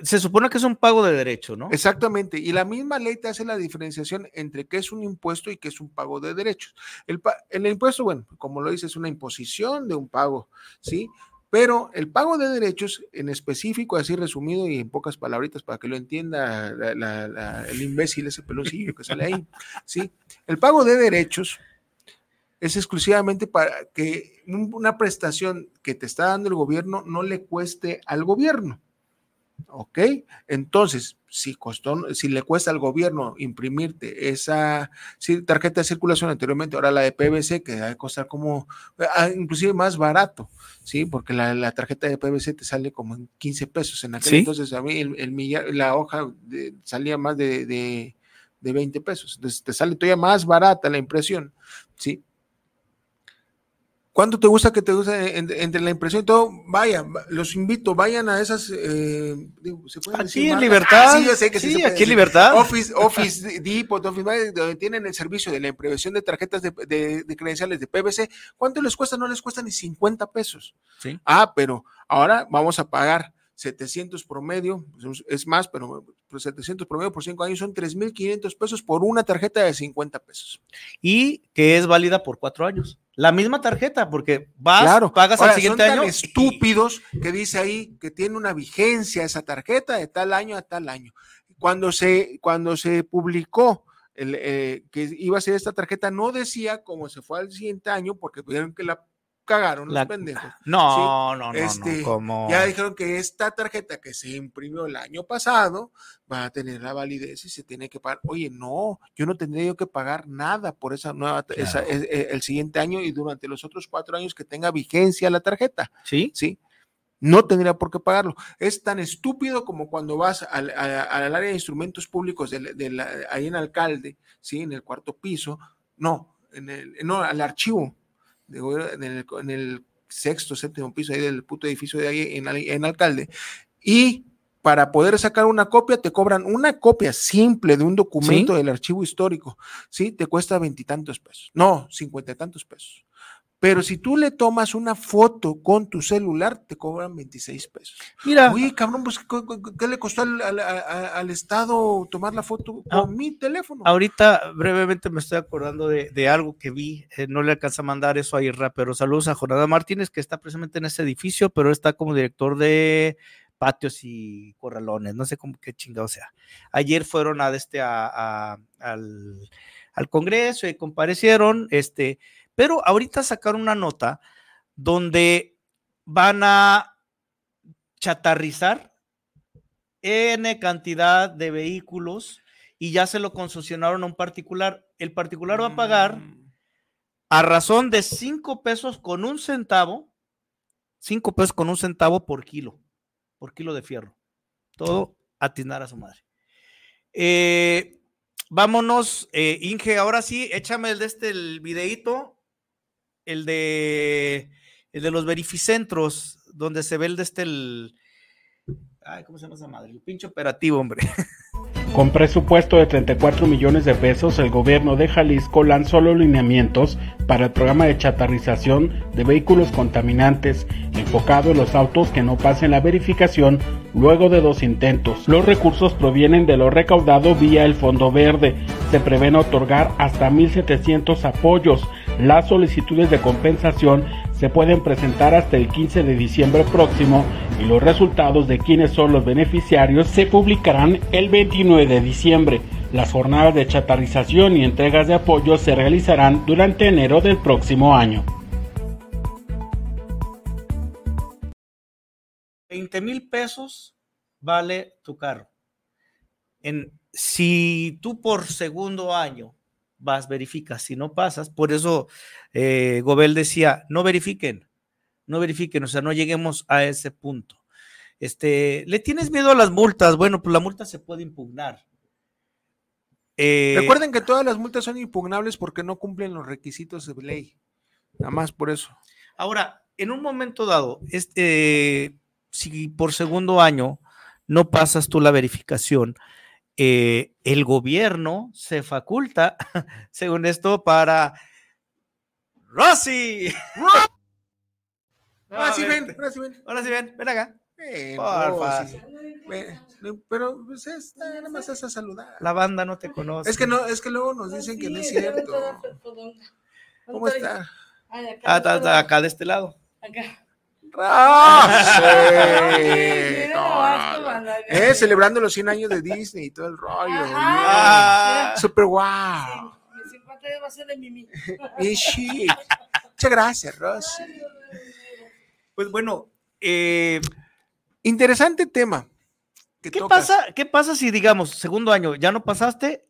Se supone que es un pago de derecho, ¿no?
Exactamente. Y la misma ley te hace la diferenciación entre qué es un impuesto y qué es un pago de derechos. El, impuesto, bueno, como lo dice, es una imposición de un pago, ¿sí? Pero el pago de derechos, en específico, así resumido y en pocas palabritas para que lo entienda el imbécil, ese peloncillo que sale ahí, ¿sí? El pago de derechos es exclusivamente para que un- una prestación que te está dando el gobierno no le cueste al gobierno. ¿Ok? Entonces, si costó, si le cuesta al gobierno imprimirte esa tarjeta de circulación anteriormente, ahora la de PVC, que debe costar como, ah, inclusive más barato, ¿sí? Porque la, la tarjeta de PVC te sale como en 15 pesos en aquel
¿Sí?
entonces, a mí el, el la hoja de- salía más de, de, de 20 pesos, entonces te sale todavía más barata la impresión, ¿sí? ¿Cuánto te gusta que te guste en- entre la impresión y todo? Vaya, va- los invito, vayan a esas. eh, ¿se pueden decir
Aquí en? Libertad.
Ah, sí, yo sé que sí,
Sí, aquí en. Libertad.
Office, Office Depot, Office donde tienen el servicio de la impresión de tarjetas de, de- de credenciales de PVC. ¿Cuánto les cuesta? No les cuesta ni 50 pesos.
Sí.
Ah, pero ahora vamos a pagar 700 promedio, pues, es más, pero pues, 700 promedio por 5 años son 3,500 pesos por una tarjeta de 50 pesos.
Y que es válida por cuatro años. La misma tarjeta, porque vas,
Claro.
pagas
Ahora,
al siguiente
son tan
año.
estúpidos que dice ahí que tiene una vigencia esa tarjeta de tal año a tal año. Cuando se, cuando se publicó el, eh, que iba a ser esta tarjeta, no decía cómo se fue al siguiente año porque vieron que la cagaron los
La-
pendejos.
No,
¿sí?
no, no,
Este,
no. Como...
Ya dijeron que esta tarjeta que se imprimió el año pasado va a tener la validez y se tiene que pagar. Oye, no, yo no tendría yo que pagar nada por esa nueva, esa-
Claro.
eh, eh, el siguiente año y durante los otros cuatro años que tenga vigencia la tarjeta.
Sí.
Sí. No tendría por qué pagarlo. Es tan estúpido como cuando vas al, a- al área de instrumentos públicos de la- de la- ahí en alcalde, sí, en el cuarto piso, no, en el, no, al archivo, de gobierno, en el, en el sexto, séptimo piso ahí del puto edificio de ahí en, al- en alcalde. Y para poder sacar una copia, te cobran una copia simple de un documento
¿Sí?
del archivo histórico, ¿sí? Te cuesta veintitantos pesos, no, cincuenta y tantos pesos. Pero si tú le tomas una foto con tu celular, te cobran 26 pesos.
Mira.
Oye, cabrón, pues, ¿qué, le costó al, al- a- al Estado tomar la foto con
Ah,
mi teléfono?
Ahorita brevemente me estoy acordando de, de algo que vi, eh, no le alcanza a mandar eso a Irra, pero saludos a Jornada Martínez, que está precisamente en ese edificio, pero está como director de patios y corralones, no sé cómo qué chingado sea. Ayer fueron a, este, a, a- al, al Congreso y comparecieron, este, pero ahorita sacaron una nota donde van a chatarrizar N cantidad de vehículos y ya se lo concesionaron a un particular. El particular va a pagar a razón de 5 pesos con un centavo, 5 pesos con un centavo por kilo, por kilo de fierro. Todo a atinar a su madre. Eh, vámonos, eh, Inge, ahora sí, échame el de este, el videíto, el de, el de los verificentros, donde se ve el de este, el, ay, ¿cómo se llama esa madre? El pinche operativo, hombre.
Con presupuesto de 34 millones de pesos, el gobierno de Jalisco lanzó los lineamientos para el programa de chatarrización de vehículos contaminantes, enfocado en los autos que no pasen la verificación luego de dos intentos. Los recursos provienen de lo recaudado vía el Fondo Verde. Se prevén otorgar hasta 1.700 apoyos. Las solicitudes de compensación se pueden presentar hasta el 15 de diciembre próximo y los resultados de quiénes son los beneficiarios se publicarán el 29 de diciembre. Las jornadas de chatarrización y entregas de apoyo se realizarán durante enero del próximo año.
20 mil pesos vale tu carro. En, si tú por segundo año vas, verificas, si no pasas, por eso eh, Gobel decía, no verifiquen, no verifiquen, o sea, no lleguemos a ese punto. Este, ¿le tienes miedo a las multas? Bueno, pues la multa se puede impugnar. Eh,
Recuerden que todas las multas son impugnables porque no cumplen los requisitos de ley. Nada más por eso.
Ahora, en un momento dado, este, si por segundo año no pasas tú la verificación, eh, el gobierno se faculta, según esto, para Rosy.
Ahora sí ven, ahora sí ven.
Ahora sí ven, ven acá.
Ven,
Porfa.
Ven, Pero pues es, nada más es a saludar.
La banda no te conoce.
Es que no, es que luego nos dicen que no es cierto. ¿Cómo está?
Ah, está, está acá de este lado.
Acá.
¡Ah! Sí, no, no, no. Eh, celebrando los 100 años de Disney y todo el rollo.
Ajá.
Super guau.
Mi 50 va a ser de Mimi.
Muchas gracias, Rosy.
Pues bueno, eh,
Interesante tema.
¿Qué
tocas.
pasa, ¿Qué pasa si, digamos, segundo año ya no pasaste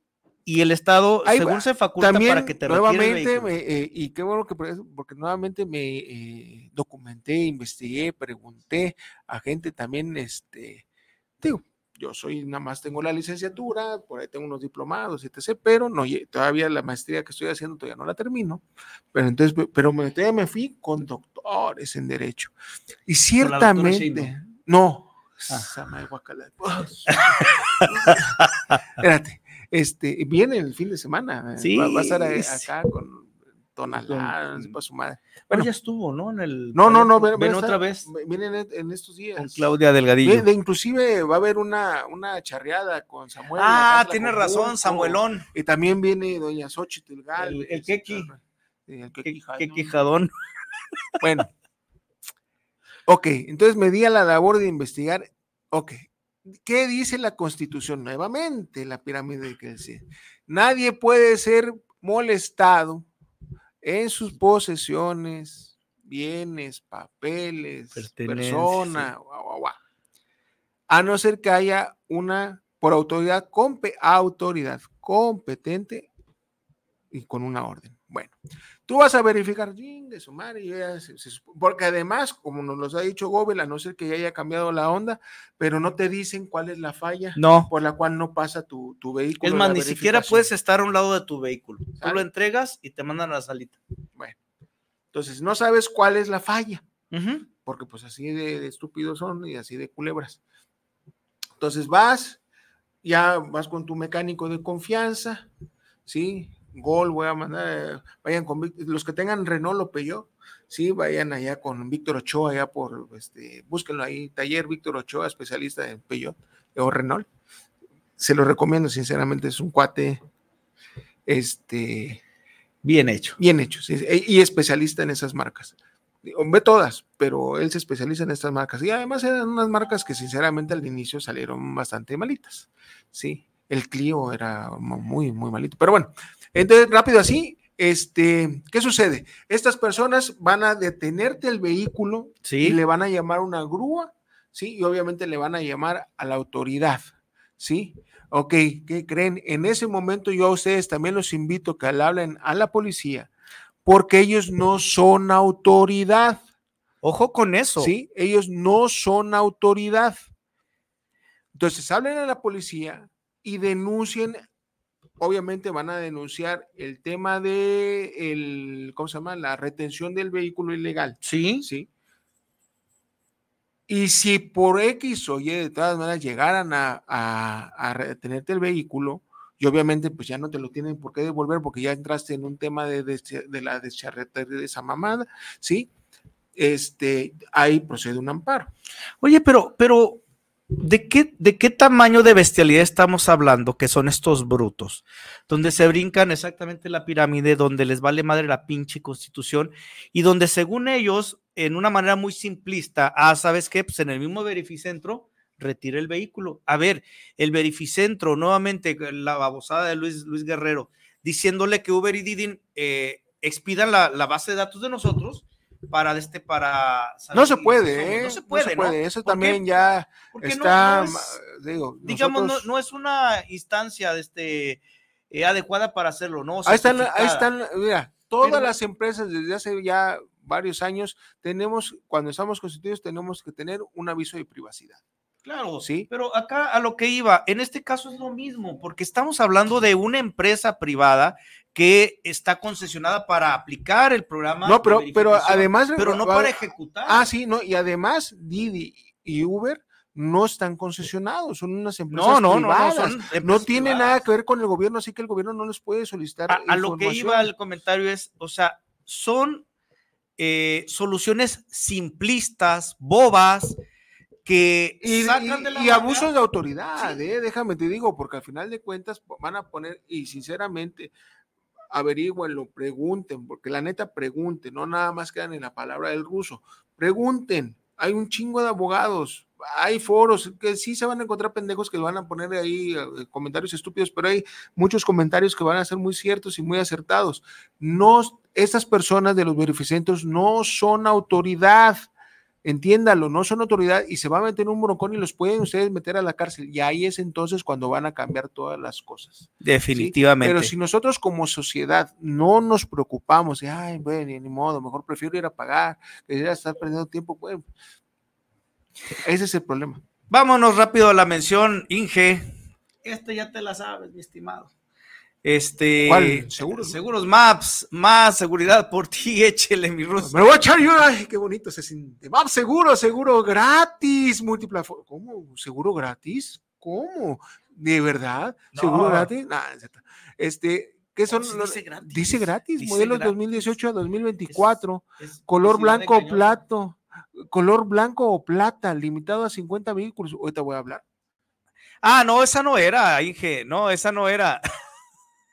y el Estado,
Ahí
según se faculta
También,
para que te
nuevamente, me, eh, y qué bueno que porque nuevamente me eh, documenté, investigué, pregunté a gente también, este, digo, yo soy, nada más tengo la licenciatura, por ahí tengo unos diplomados, etc., pero no, todavía la maestría que estoy haciendo todavía no la termino, pero entonces, pe- pero me, todavía me fui con doctores en Derecho. Y ciertamente, no,
Ah.
Espérate, este, viene el fin de semana. eh,
Sí,
va, va a estar eh, acá con Tonalá, pa' su madre.
Bueno, ya estuvo, ¿no? En el
no, no, no,
ven, otra vez
Vienen en, estos días.
con Claudia Delgadillo.
Ve- de- inclusive va a haber una, una charreada con Samuel.
ah,
Tlajomulco,
razón, Samuelón.
Y también viene doña Xochitl Galvez.
El- el Keki.
El Keki
qué.
Bueno. Ok, entonces me di a la labor de investigar. Ok, ¿qué dice la Constitución? Nuevamente, la pirámide que decía. Nadie puede ser molestado en sus posesiones, bienes, papeles, persona, guau, guau, guau, a no ser que haya una por autoridad competente y con una orden. Bueno, tú vas a verificar, "Chingue su madre", porque además, como nos los ha dicho Gobel, a no ser que ya haya cambiado la onda, pero no te dicen cuál es la falla
No.
por la cual no pasa tu, tu vehículo.
Es más, ni siquiera puedes estar a un lado de tu vehículo. Tú lo entregas y te mandan a la salita.
Bueno, entonces no sabes cuál es la falla, porque pues así de, de estúpidos son y así de culebras. Entonces vas, ya vas con tu mecánico de confianza, ¿sí? Gol, voy a mandar, eh, vayan con los que tengan Renault o Peugeot, sí, vayan allá con Víctor Ochoa, allá por, este, búsquenlo ahí, taller Víctor Ochoa, especialista en Peugeot o Renault. Se lo recomiendo, sinceramente, es un cuate, este,
Bien hecho.
bien hecho, sí, y especialista en esas marcas. Ve todas, pero él se especializa en estas marcas. Y además eran unas marcas que sinceramente al inicio salieron bastante malitas. Sí, el Clio era mu- muy, muy malito. Pero bueno, entonces rápido así, este, ¿qué sucede? Estas personas van a detenerte el vehículo
Sí.
y le van a llamar una grúa, ¿sí? Y obviamente le van a llamar a la autoridad, ¿sí? Ok, ¿qué creen? En ese momento yo a ustedes también los invito a que le hablen a la policía, porque ellos no son autoridad,
Ojo con eso.
¿sí? Ellos no son autoridad. Entonces, hablen a la policía y denuncien, obviamente van a denunciar el tema de, el, ¿cómo se llama? La retención del vehículo ilegal.
Sí.
¿sí? Y si por X o Y de todas maneras llegaran a, a, a retenerte el vehículo, y obviamente pues ya no te lo tienen por qué devolver porque ya entraste en un tema de, de la descharretería de esa mamada, ¿sí? Este, ahí procede un amparo.
Oye, pero, pero, ¿de qué, ¿de qué tamaño de bestialidad estamos hablando que son estos brutos? Donde se brincan exactamente la pirámide, donde les vale madre la pinche constitución y donde según ellos, en una manera muy simplista, ah, ¿sabes qué? Pues en el mismo verificentro, retira el vehículo. A ver, el verificentro, nuevamente, la babosada de Luis, Luis Guerrero, diciéndole que Uber y Didi eh, expidan la, la base de datos de nosotros para este para saber
No se
quiénes
puede. ¿eh?
no se puede, ¿no?
Eso también ya
Porque
está,
no es-
digo,
digamos, no,
nosotros-
no es una instancia de este, eh, adecuada para hacerlo, ¿no?
Ahí están, ahí están, mira, todas
Pero-
las empresas desde hace ya varios años tenemos, cuando estamos constituidos, tenemos que tener un aviso de privacidad.
Claro,
Sí.
Pero acá a lo que iba, en este caso es lo mismo, porque estamos hablando de una empresa privada que está concesionada para aplicar el programa.
No, pero, pero además.
pero no para ejecutar.
Ah, sí, no, y además Didi y Uber no están concesionados, son unas empresas
No, no, no, no,
privadas.
son
No, tiene
privadas.
nada que ver con el gobierno, así que el gobierno no les puede solicitar.
a, a lo que iba el comentario es, o sea, son eh, soluciones simplistas, bobas, que
Y,
sacan de la
y
manga-
abusos de autoridad, eh, déjame te digo, porque al final de cuentas van a poner, y sinceramente, averigüenlo, pregunten, porque la neta pregunten, no nada más quedan en la palabra del ruso, pregunten, hay un chingo de abogados, hay foros que sí se van a encontrar pendejos que van a poner ahí eh, comentarios estúpidos, pero hay muchos comentarios que van a ser muy ciertos y muy acertados. No, estas personas de los verificentros no son autoridad entiéndalo, no son autoridad y se va a meter un broncón y los pueden ustedes meter a la cárcel. Y ahí es entonces cuando van a cambiar todas las cosas. ¿sí?
Definitivamente.
Pero si nosotros como sociedad no nos preocupamos, de, ay, bueno, ni modo, mejor prefiero ir a pagar, que ir a estar perdiendo tiempo, bueno, ese es el problema.
Vámonos rápido a la mención, Inge. Este ya te la sabes, mi estimado. Este,
¿Cuál? ¿Seguros?
Seguros Maps, más seguridad por ti, échele mi ruso.
Me voy a echar yo, ay, qué bonito se siente. Vamos, seguro, seguro gratis, múltiple. ¿Cómo? ¿Seguro gratis? ¿Cómo? ¿De verdad?
No.
¿Seguro gratis? Nah, es este, ¿qué son? los-
dice gratis.
Dice gratis,
Dice
modelos
gratis.
2018 a 2024,
Es
color
publicidad
blanco o plato, color blanco o plata, limitado a 50 vehículos. Ahorita voy a hablar.
Ah, no, esa no era, Inge. No, esa no era.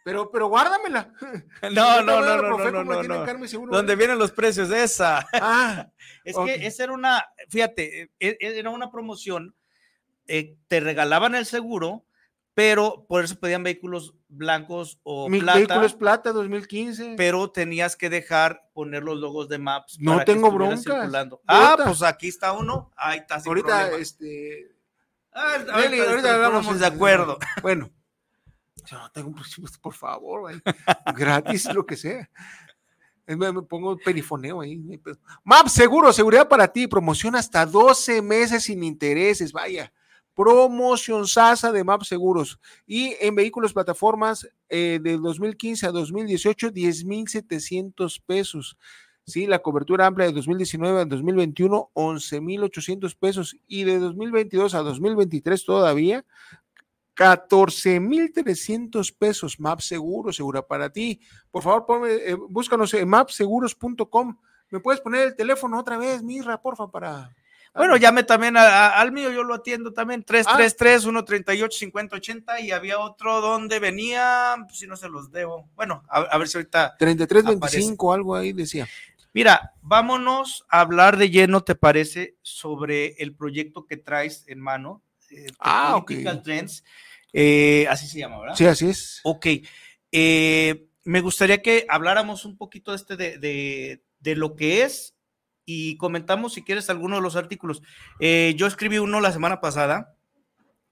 Pero, pero guárdamela.
No,
Ahorita
no, no, no, no, no, no. ¿Dónde vienen los precios esa?
Ah,
Es que esa era una, fíjate, e- e- era una promoción, eh, te regalaban el seguro, pero por eso pedían vehículos blancos o
mi
plata,
vehículo es plata 2015.
pero tenías que dejar poner los logos de Maps.
No
para
tengo
circulando. Ah,
Ahorita.
pues aquí está uno. Ahí está. sin
ahorita,
problema.
este,
Ah, ahorita,
ahorita
nos
hablamos
ponemos de acuerdo.
Bueno, yo no tengo por favor, güey. gratis, lo que sea. Más, Me pongo perifoneo ahí. MAP Seguro, seguridad para ti, promoción hasta 12 meses sin intereses, vaya. Promoción SASA de MAP Seguros. Y en vehículos plataformas eh, de 2015 a 2018, 10,700 pesos. Sí, la cobertura amplia de 2019 a 2021, 11,800 pesos. Y de 2022 a 2023 todavía, 14,300 pesos. MAP Seguro, segura para ti. Por favor, ponme, eh, búscanos en mapseguros.com. ¿Me puedes poner el teléfono otra vez, Mirra, porfa, para.
Bueno, llame también a- a- al mío, yo lo atiendo también,
Ah.
333-138-5080 y había otro donde venía, pues, si no se los debo. Bueno, a, a ver si ahorita
3325, algo ahí decía.
Mira, vámonos a hablar de lleno, ¿te parece? Sobre el proyecto que traes en mano. Eh,
Ah, ok.
Political Trends. Eh, así se llama, ¿verdad?
Sí, así es.
Ok. Eh, me gustaría que habláramos un poquito este de, de, de lo que es y comentamos, si quieres, alguno de los artículos. Eh, yo escribí uno la semana pasada,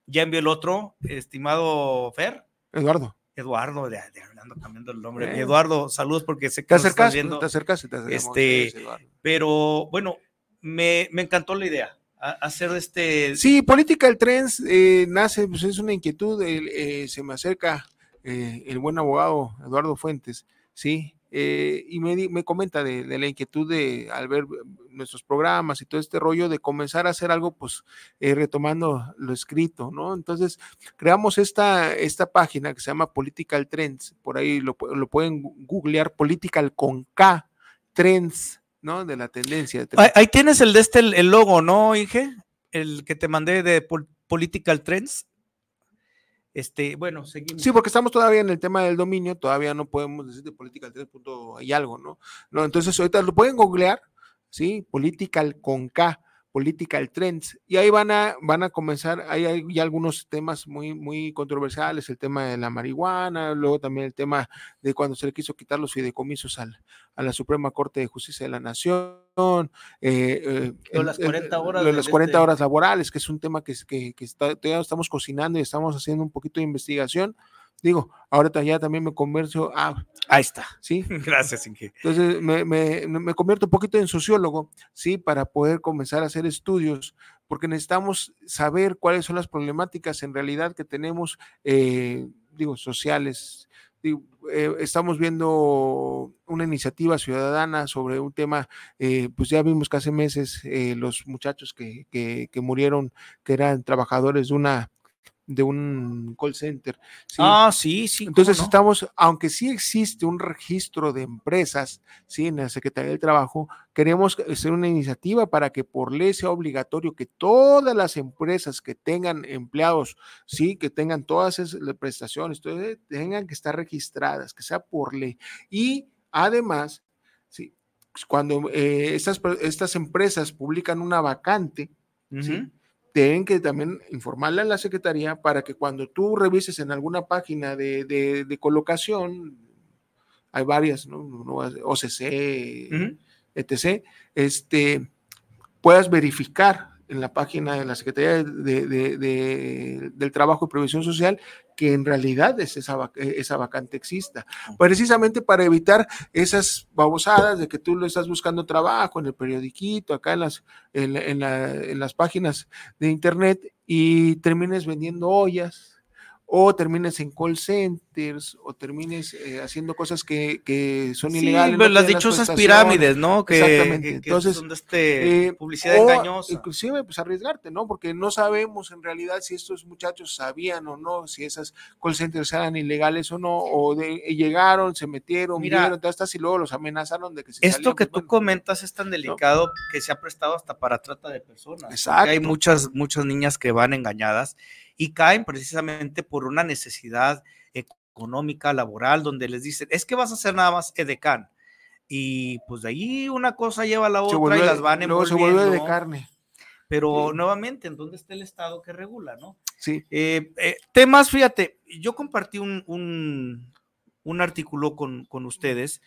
ya envié el otro, estimado Fer.
Eduardo.
Eduardo, de, de- ando cambiando el nombre. Eduardo, saludos porque sé que
Te
estás
acercas,
viendo.
te acercas, te acercas.
Este, pero bueno, me, me encantó la idea, hacer este...
Sí, Political Trends eh, nace, pues es una inquietud, eh, se me acerca eh, el buen abogado Eduardo Fuentes, sí, eh, y me, me comenta de, la inquietud de, al ver nuestros programas y todo este rollo, de comenzar a hacer algo, pues, retomando lo escrito, ¿no? Entonces, creamos esta, esta página que se llama Political Trends, por ahí lo, lo pueden googlear, Political con K, Trends, ¿no? De la tendencia. de
Ahí, ahí tienes el de este, el, el logo, ¿no, Inge? El que te mandé de Pol- Political Trends. Este, bueno, seguimos.
Sí, porque estamos todavía en el tema del dominio, todavía no podemos decir de political 3 punto hay algo, ¿no? No, entonces ahorita lo pueden googlear, ¿sí? Political con K, Political Trends, y ahí van a, van a comenzar, ahí hay ya algunos temas muy, muy controversiales, el tema de la marihuana, luego también el tema de cuando se le quiso quitar los fideicomisos al, a la Suprema Corte de Justicia de la Nación, eh, eh,
Lo de
el-
las
el-
40 horas
lo de
de
las 40
este-
horas laborales, que es un tema que, que, que está, todavía estamos cocinando y estamos haciendo un poquito de investigación. Digo, ahorita ya también me converso, ah,
Ahí está.
sí,
Gracias, Inge.
entonces me, me- me convierto un poquito en sociólogo, sí, para poder comenzar a hacer estudios, porque necesitamos saber cuáles son las problemáticas en realidad que tenemos, eh, digo, sociales. Digo, eh, estamos viendo una iniciativa ciudadana sobre un tema, eh, pues ya vimos que hace meses los muchachos que, que- que murieron, que eran trabajadores de una de un call center. ¿sí?
Ah, sí, sí. ¿cómo
Entonces
no?
estamos, aunque sí existe un registro de empresas, sí, en la Secretaría del Trabajo, queremos hacer una iniciativa para que por ley sea obligatorio que todas las empresas que tengan empleados, sí, que tengan todas esas prestaciones, eso, tengan que estar registradas, que sea por ley. Y además, sí, cuando eh, estas, estas empresas publican una vacante, ¿sí? Tienen que también informarle a la Secretaría para que cuando tú revises en alguna página de, de- de colocación, hay varias, ¿no? OCC,
Ujú.
etc., este, puedas verificar en la página de la Secretaría de- del Trabajo y Previsión Social que en realidad es esa, vac- eh, esa vacante exista. Precisamente para evitar esas babosadas de que tú lo estás buscando trabajo en el periodiquito, acá en las, en, en la- en las páginas de internet y termines vendiendo ollas o termines en call centers o termines eh, haciendo cosas que, que son
Sí,
ilegales.
pues,
no
las dichosas pirámides, ¿no? Que-
Exactamente.
que-
Entonces,
son de este,
eh,
publicidad
o
engañosa.
Inclusive, pues arriesgarte, ¿no? Porque no sabemos en realidad si estos muchachos sabían o no, si esas call centers eran ilegales o no, o de, llegaron, se metieron,
Mira,
vieron, estas y luego los amenazaron de que se
Esto
salían,
que
pues,
tú comentas es tan delicado que se ha prestado hasta para trata de personas.
Exacto.
Hay muchas, muchas niñas que van engañadas y caen precisamente por una necesidad económica, laboral, donde les dicen, es que vas a hacer nada más edecán. Y pues de ahí una cosa lleva a la otra
vuelve-
y las van
luego se vuelve de
envolviendo.
carne.
Pero nuevamente, ¿en dónde está el Estado que regula, no?
Sí.
Eh, eh, temas, fíjate, yo compartí un, un, un artículo con, con ustedes,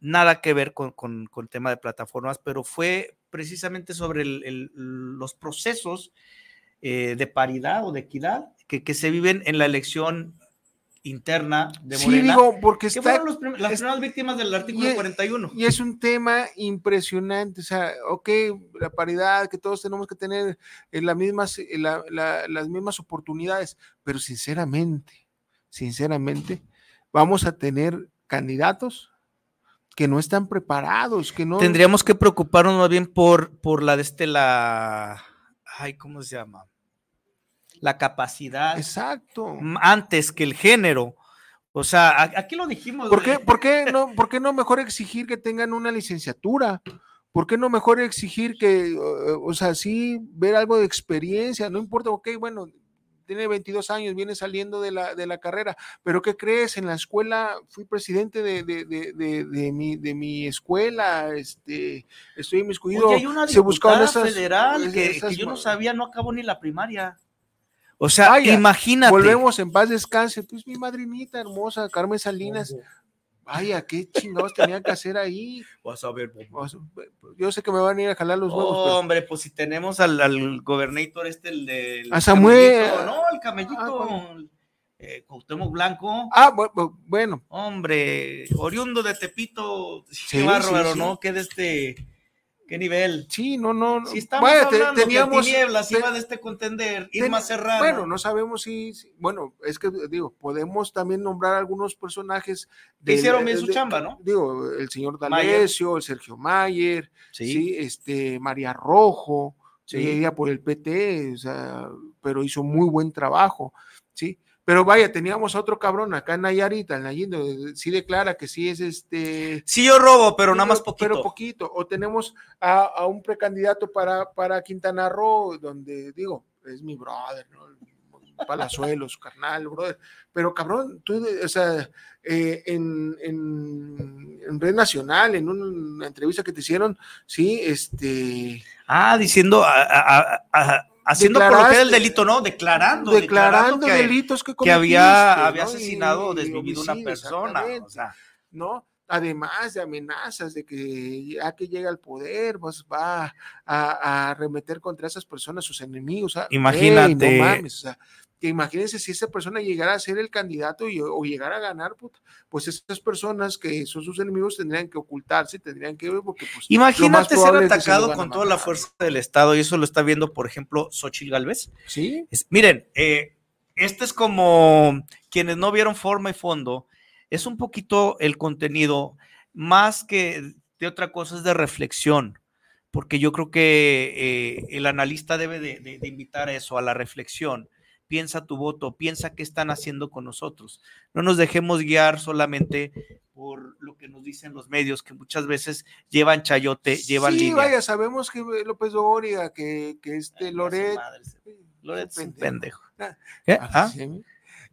nada que ver con, con, con tema de plataformas, pero fue precisamente sobre el- el- los procesos eh, de paridad o de equidad que, que se viven en la elección interna de
Sí,
Morena.
digo, porque
que
está-
los las
es-
primeras víctimas del artículo
y-
41.
Y es un tema impresionante, o sea, ok, la paridad, que todos tenemos que tener eh, la mismas, eh, la- la- las mismas oportunidades, pero sinceramente, sinceramente, vamos a tener candidatos que no están preparados, que no...
Tendríamos que preocuparnos más bien por, por la de este, la. Ay, ¿cómo se llama? La capacidad.
Exacto.
Antes que el género. O sea, aquí lo dijimos.
¿Por qué, por qué no, por qué no mejor exigir que tengan una licenciatura? ¿Por qué no mejor exigir que, o sea, sí, ver algo de experiencia? No importa, ok, bueno, tiene 22 años, viene saliendo de la, de la carrera, pero ¿qué crees? En la escuela fui presidente de, de, de, de, de mi, de mi escuela, este, estoy inmiscuido.
Oye, hay una
se buscaban esas-
federal que,
esas
que yo no sabía, no acabó ni la primaria. O sea,
Vaya,
imagínate.
Volvemos en paz descanse. Pues mi madrinita hermosa, Carmen Salinas. Vaya, qué chingados tenía que hacer ahí.
Vas a ver,
sea, Yo sé que me van a ir a jalar los huevos.
Hombre, pues si tenemos al, al gobernador este, el del.
A Samuel.
No, el camellito. eh, Cuauhtémoc Blanco.
Ah, bu- bu- bueno.
Hombre, oriundo de Tepito.
Sí,
qué bárbaro,
sí.
¿no? Qué de este. ¿Qué nivel?
Sí, no, no. no.
Si estamos
te-
hablando
teníamos-
que Tinieblas
te-
iba de este contender,
ten-
Irma Serrano.
Bueno, no sabemos si, si- bueno, es que digo, podemos también nombrar algunos personajes del-
hicieron bien su
de-
chamba, ¿no?
Digo, el señor
Mayer.
D'Alessio, el Sergio Mayer,
Sí.
sí. este, María Rojo,
Sí.
ella por el PT, o sea, pero hizo muy buen trabajo, sí. Pero vaya, teníamos a otro cabrón acá en Nayarit, el Nayindo, sí declara que sí es este.
Sí, yo robo, pero
Sí,
nada más poquito.
Pero poquito. O tenemos a, a un precandidato para, para Quintana Roo, donde digo, es mi brother, ¿no? Palazuelos, carnal, brother. Pero cabrón, tú, o sea, eh, en, en, en Red Nacional, en una entrevista que te hicieron, sí, este.
Ah, diciendo, a- a- a- a- haciendo por lo que el delito, ¿no? Declarando.
declarando
que-
delitos que
que había,
cometiste,
había
¿no?
asesinado o desvivido una
homicidio,
persona. O sea,
¿no? Además de amenazas de que ya que llega al poder, pues va a, a arremeter contra esas personas, sus enemigos. o sea, ey,
Imagínate.
no mames, o sea, imagínense si esa persona llegara a ser el candidato y, o llegara a ganar, puta, pues esas personas que son sus enemigos tendrían que ocultarse, tendrían que, porque pues.
Imagínate ser
que
atacado con toda la fuerza del Estado, y eso lo está viendo, por ejemplo, Xochitl Galvez.
Sí.
Es- miren, eh, este es como quienes no vieron forma y fondo, es un poquito el contenido, más que de otra cosa, es de reflexión, porque yo creo que eh, el analista debe de, de- de invitar a eso, a la reflexión. Piensa tu voto, piensa qué están haciendo con nosotros. No nos dejemos guiar solamente por lo que nos dicen los medios, que muchas veces llevan chayote, llevan
sí,
línea.
vaya, sabemos que López Dóriga, que, que este Loret.
Loret es un pendejo. ¿Qué?
ah,
¿Ah?
sí.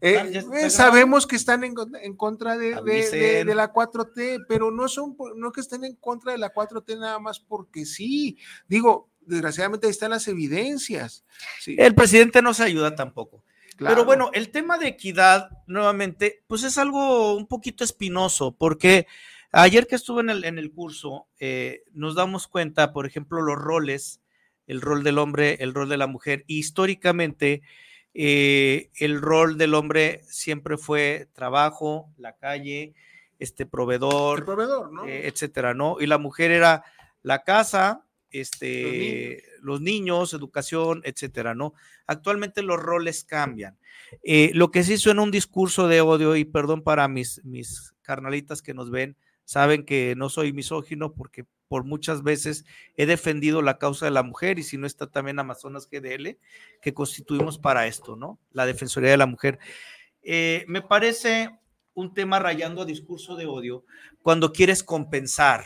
Eh, eh, sabemos que están en, con- en contra de, de- de-
Avisen.
de la 4T, pero no son no que estén en contra de la 4T nada más porque sí. Digo, desgraciadamente ahí están las evidencias. Sí,
El presidente no se ayuda tampoco.
claro.
Pero bueno, el tema de equidad, nuevamente, pues es algo un poquito espinoso, porque Ayer que estuve en el, en el curso, eh, nos damos cuenta, por ejemplo, los roles, el rol del hombre, el rol de la mujer. Históricamente, eh, el rol del hombre siempre fue trabajo, la calle, este proveedor,
El proveedor, ¿no?
eh, etcétera, ¿no? Y la mujer era la casa, este, los niños, educación, etcétera, ¿no? Actualmente los roles cambian. Eh, lo que sí suena un discurso de odio, y perdón para mis, mis carnalitas que nos ven, saben que no soy misógino porque por muchas veces he defendido la causa de la mujer y si no está también Amazonas GDL, que constituimos para esto, ¿no? La Defensoría de la Mujer. Eh, me parece un tema rayando a discurso de odio cuando quieres compensar.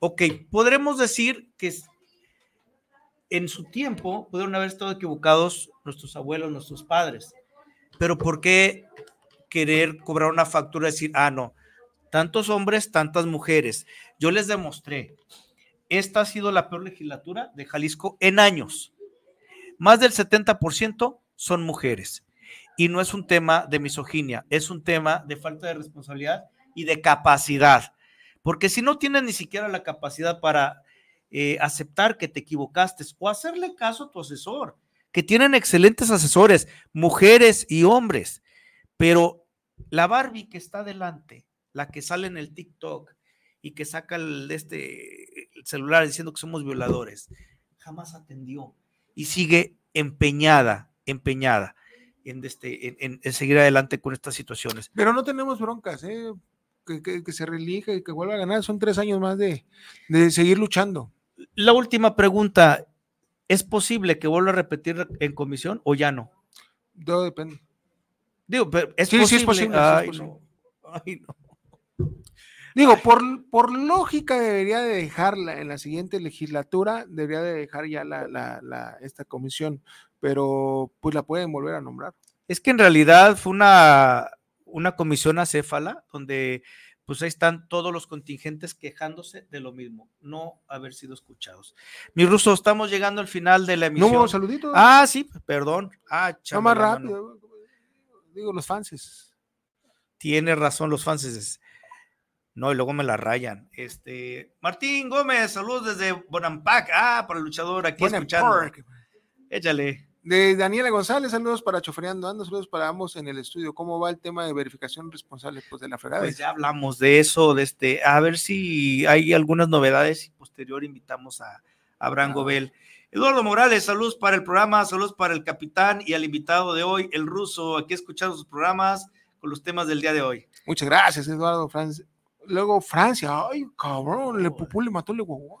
Ok, podremos decir que en su tiempo pudieron haber estado equivocados nuestros abuelos, nuestros padres, pero ¿por qué querer cobrar una factura y decir, ah, no, tantos hombres, tantas mujeres? Yo les demostré, esta ha sido la peor legislatura de Jalisco en años. Más del 70% son mujeres. Y no es un tema de misoginia, es un tema de falta de responsabilidad y de capacidad. Porque si no tienes ni siquiera la capacidad para eh, aceptar que te equivocaste o hacerle caso a tu asesor, que tienen excelentes asesores, mujeres y hombres, pero la Barbie que está adelante, la que sale en el TikTok y que saca el, este, el celular diciendo que somos violadores, jamás atendió y sigue empeñada, empeñada en, este, en, en- en seguir adelante con estas situaciones.
Pero no tenemos broncas, ¿eh? Que, que- que se relija y que vuelva a ganar. Son tres años más de, de seguir luchando.
La última pregunta, ¿es posible que vuelva a repetir en comisión o ya no?
Todo depende.
Digo, pero es
Sí, sí es
posible.
sí es posible.
no. Ay, no.
Digo, por, por lógica debería de dejarla en la siguiente legislatura, debería de dejar ya la, la- la- esta comisión, pero pues la pueden volver a nombrar.
Es que en realidad fue una, una comisión acéfala donde pues ahí están todos los contingentes quejándose de lo mismo, no haber sido escuchados. Mi ruso, estamos llegando al final de la
No
emisión.
saluditos.
Ah, sí, perdón. Ah,
No
chame
más
la mano.
rápido. Digo, los fanses.
Tiene razón los fans. No, y luego me la rayan. Este, Martín Gómez, saludos desde Bonampak. Ah, para el luchador aquí
Bonampak.
escuchando. Échale.
De Daniela González, saludos para Chofereando Ando, saludos para ambos en el estudio. ¿Cómo va el tema de verificación responsable pues, de la fregada?
Pues ya hablamos de eso, de este, a ver si hay algunas novedades y posterior invitamos a, a Abraham Gobel. Eduardo Morales, saludos para el programa, saludos para el capitán y al invitado de hoy, el ruso, aquí escuchando sus programas con los temas del día de hoy.
Muchas gracias, Eduardo. Francia. Luego Francia, ay, cabrón, le pupú le mató le guau.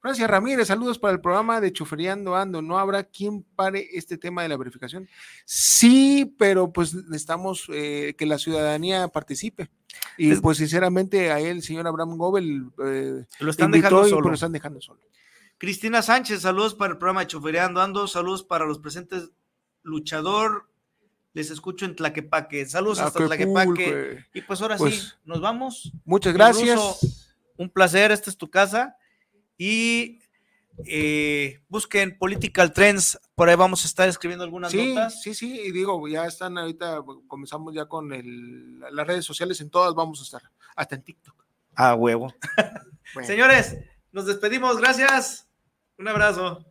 Francia Ramírez, saludos para el programa de Choferiando Ando. ¿No habrá quien pare este tema de la verificación? Sí, pero pues necesitamos eh, que la ciudadanía participe. Y
Es-
pues sinceramente a él, señor Abraham Gobel, eh,
Lo están dejando
y,
solo.
pues, lo están dejando solo.
Cristina Sánchez, saludos para el programa de Chofereando Ando, saludos para los presentes. Luchador, les escucho en Tlaquepaque. Saludos hasta. Tlaquepaque. Y pues ahora sí,
Pues,
nos vamos.
muchas gracias.
ruso, un placer, esta es tu casa. Y eh, busquen Political Trends, por ahí vamos a estar escribiendo algunas
Sí,
notas.
sí, sí, y digo, ya están ahorita, comenzamos ya con el- las redes sociales, en todas vamos a estar, hasta en TikTok.
A huevo.
Bueno.
Señores, nos despedimos, gracias. Un abrazo.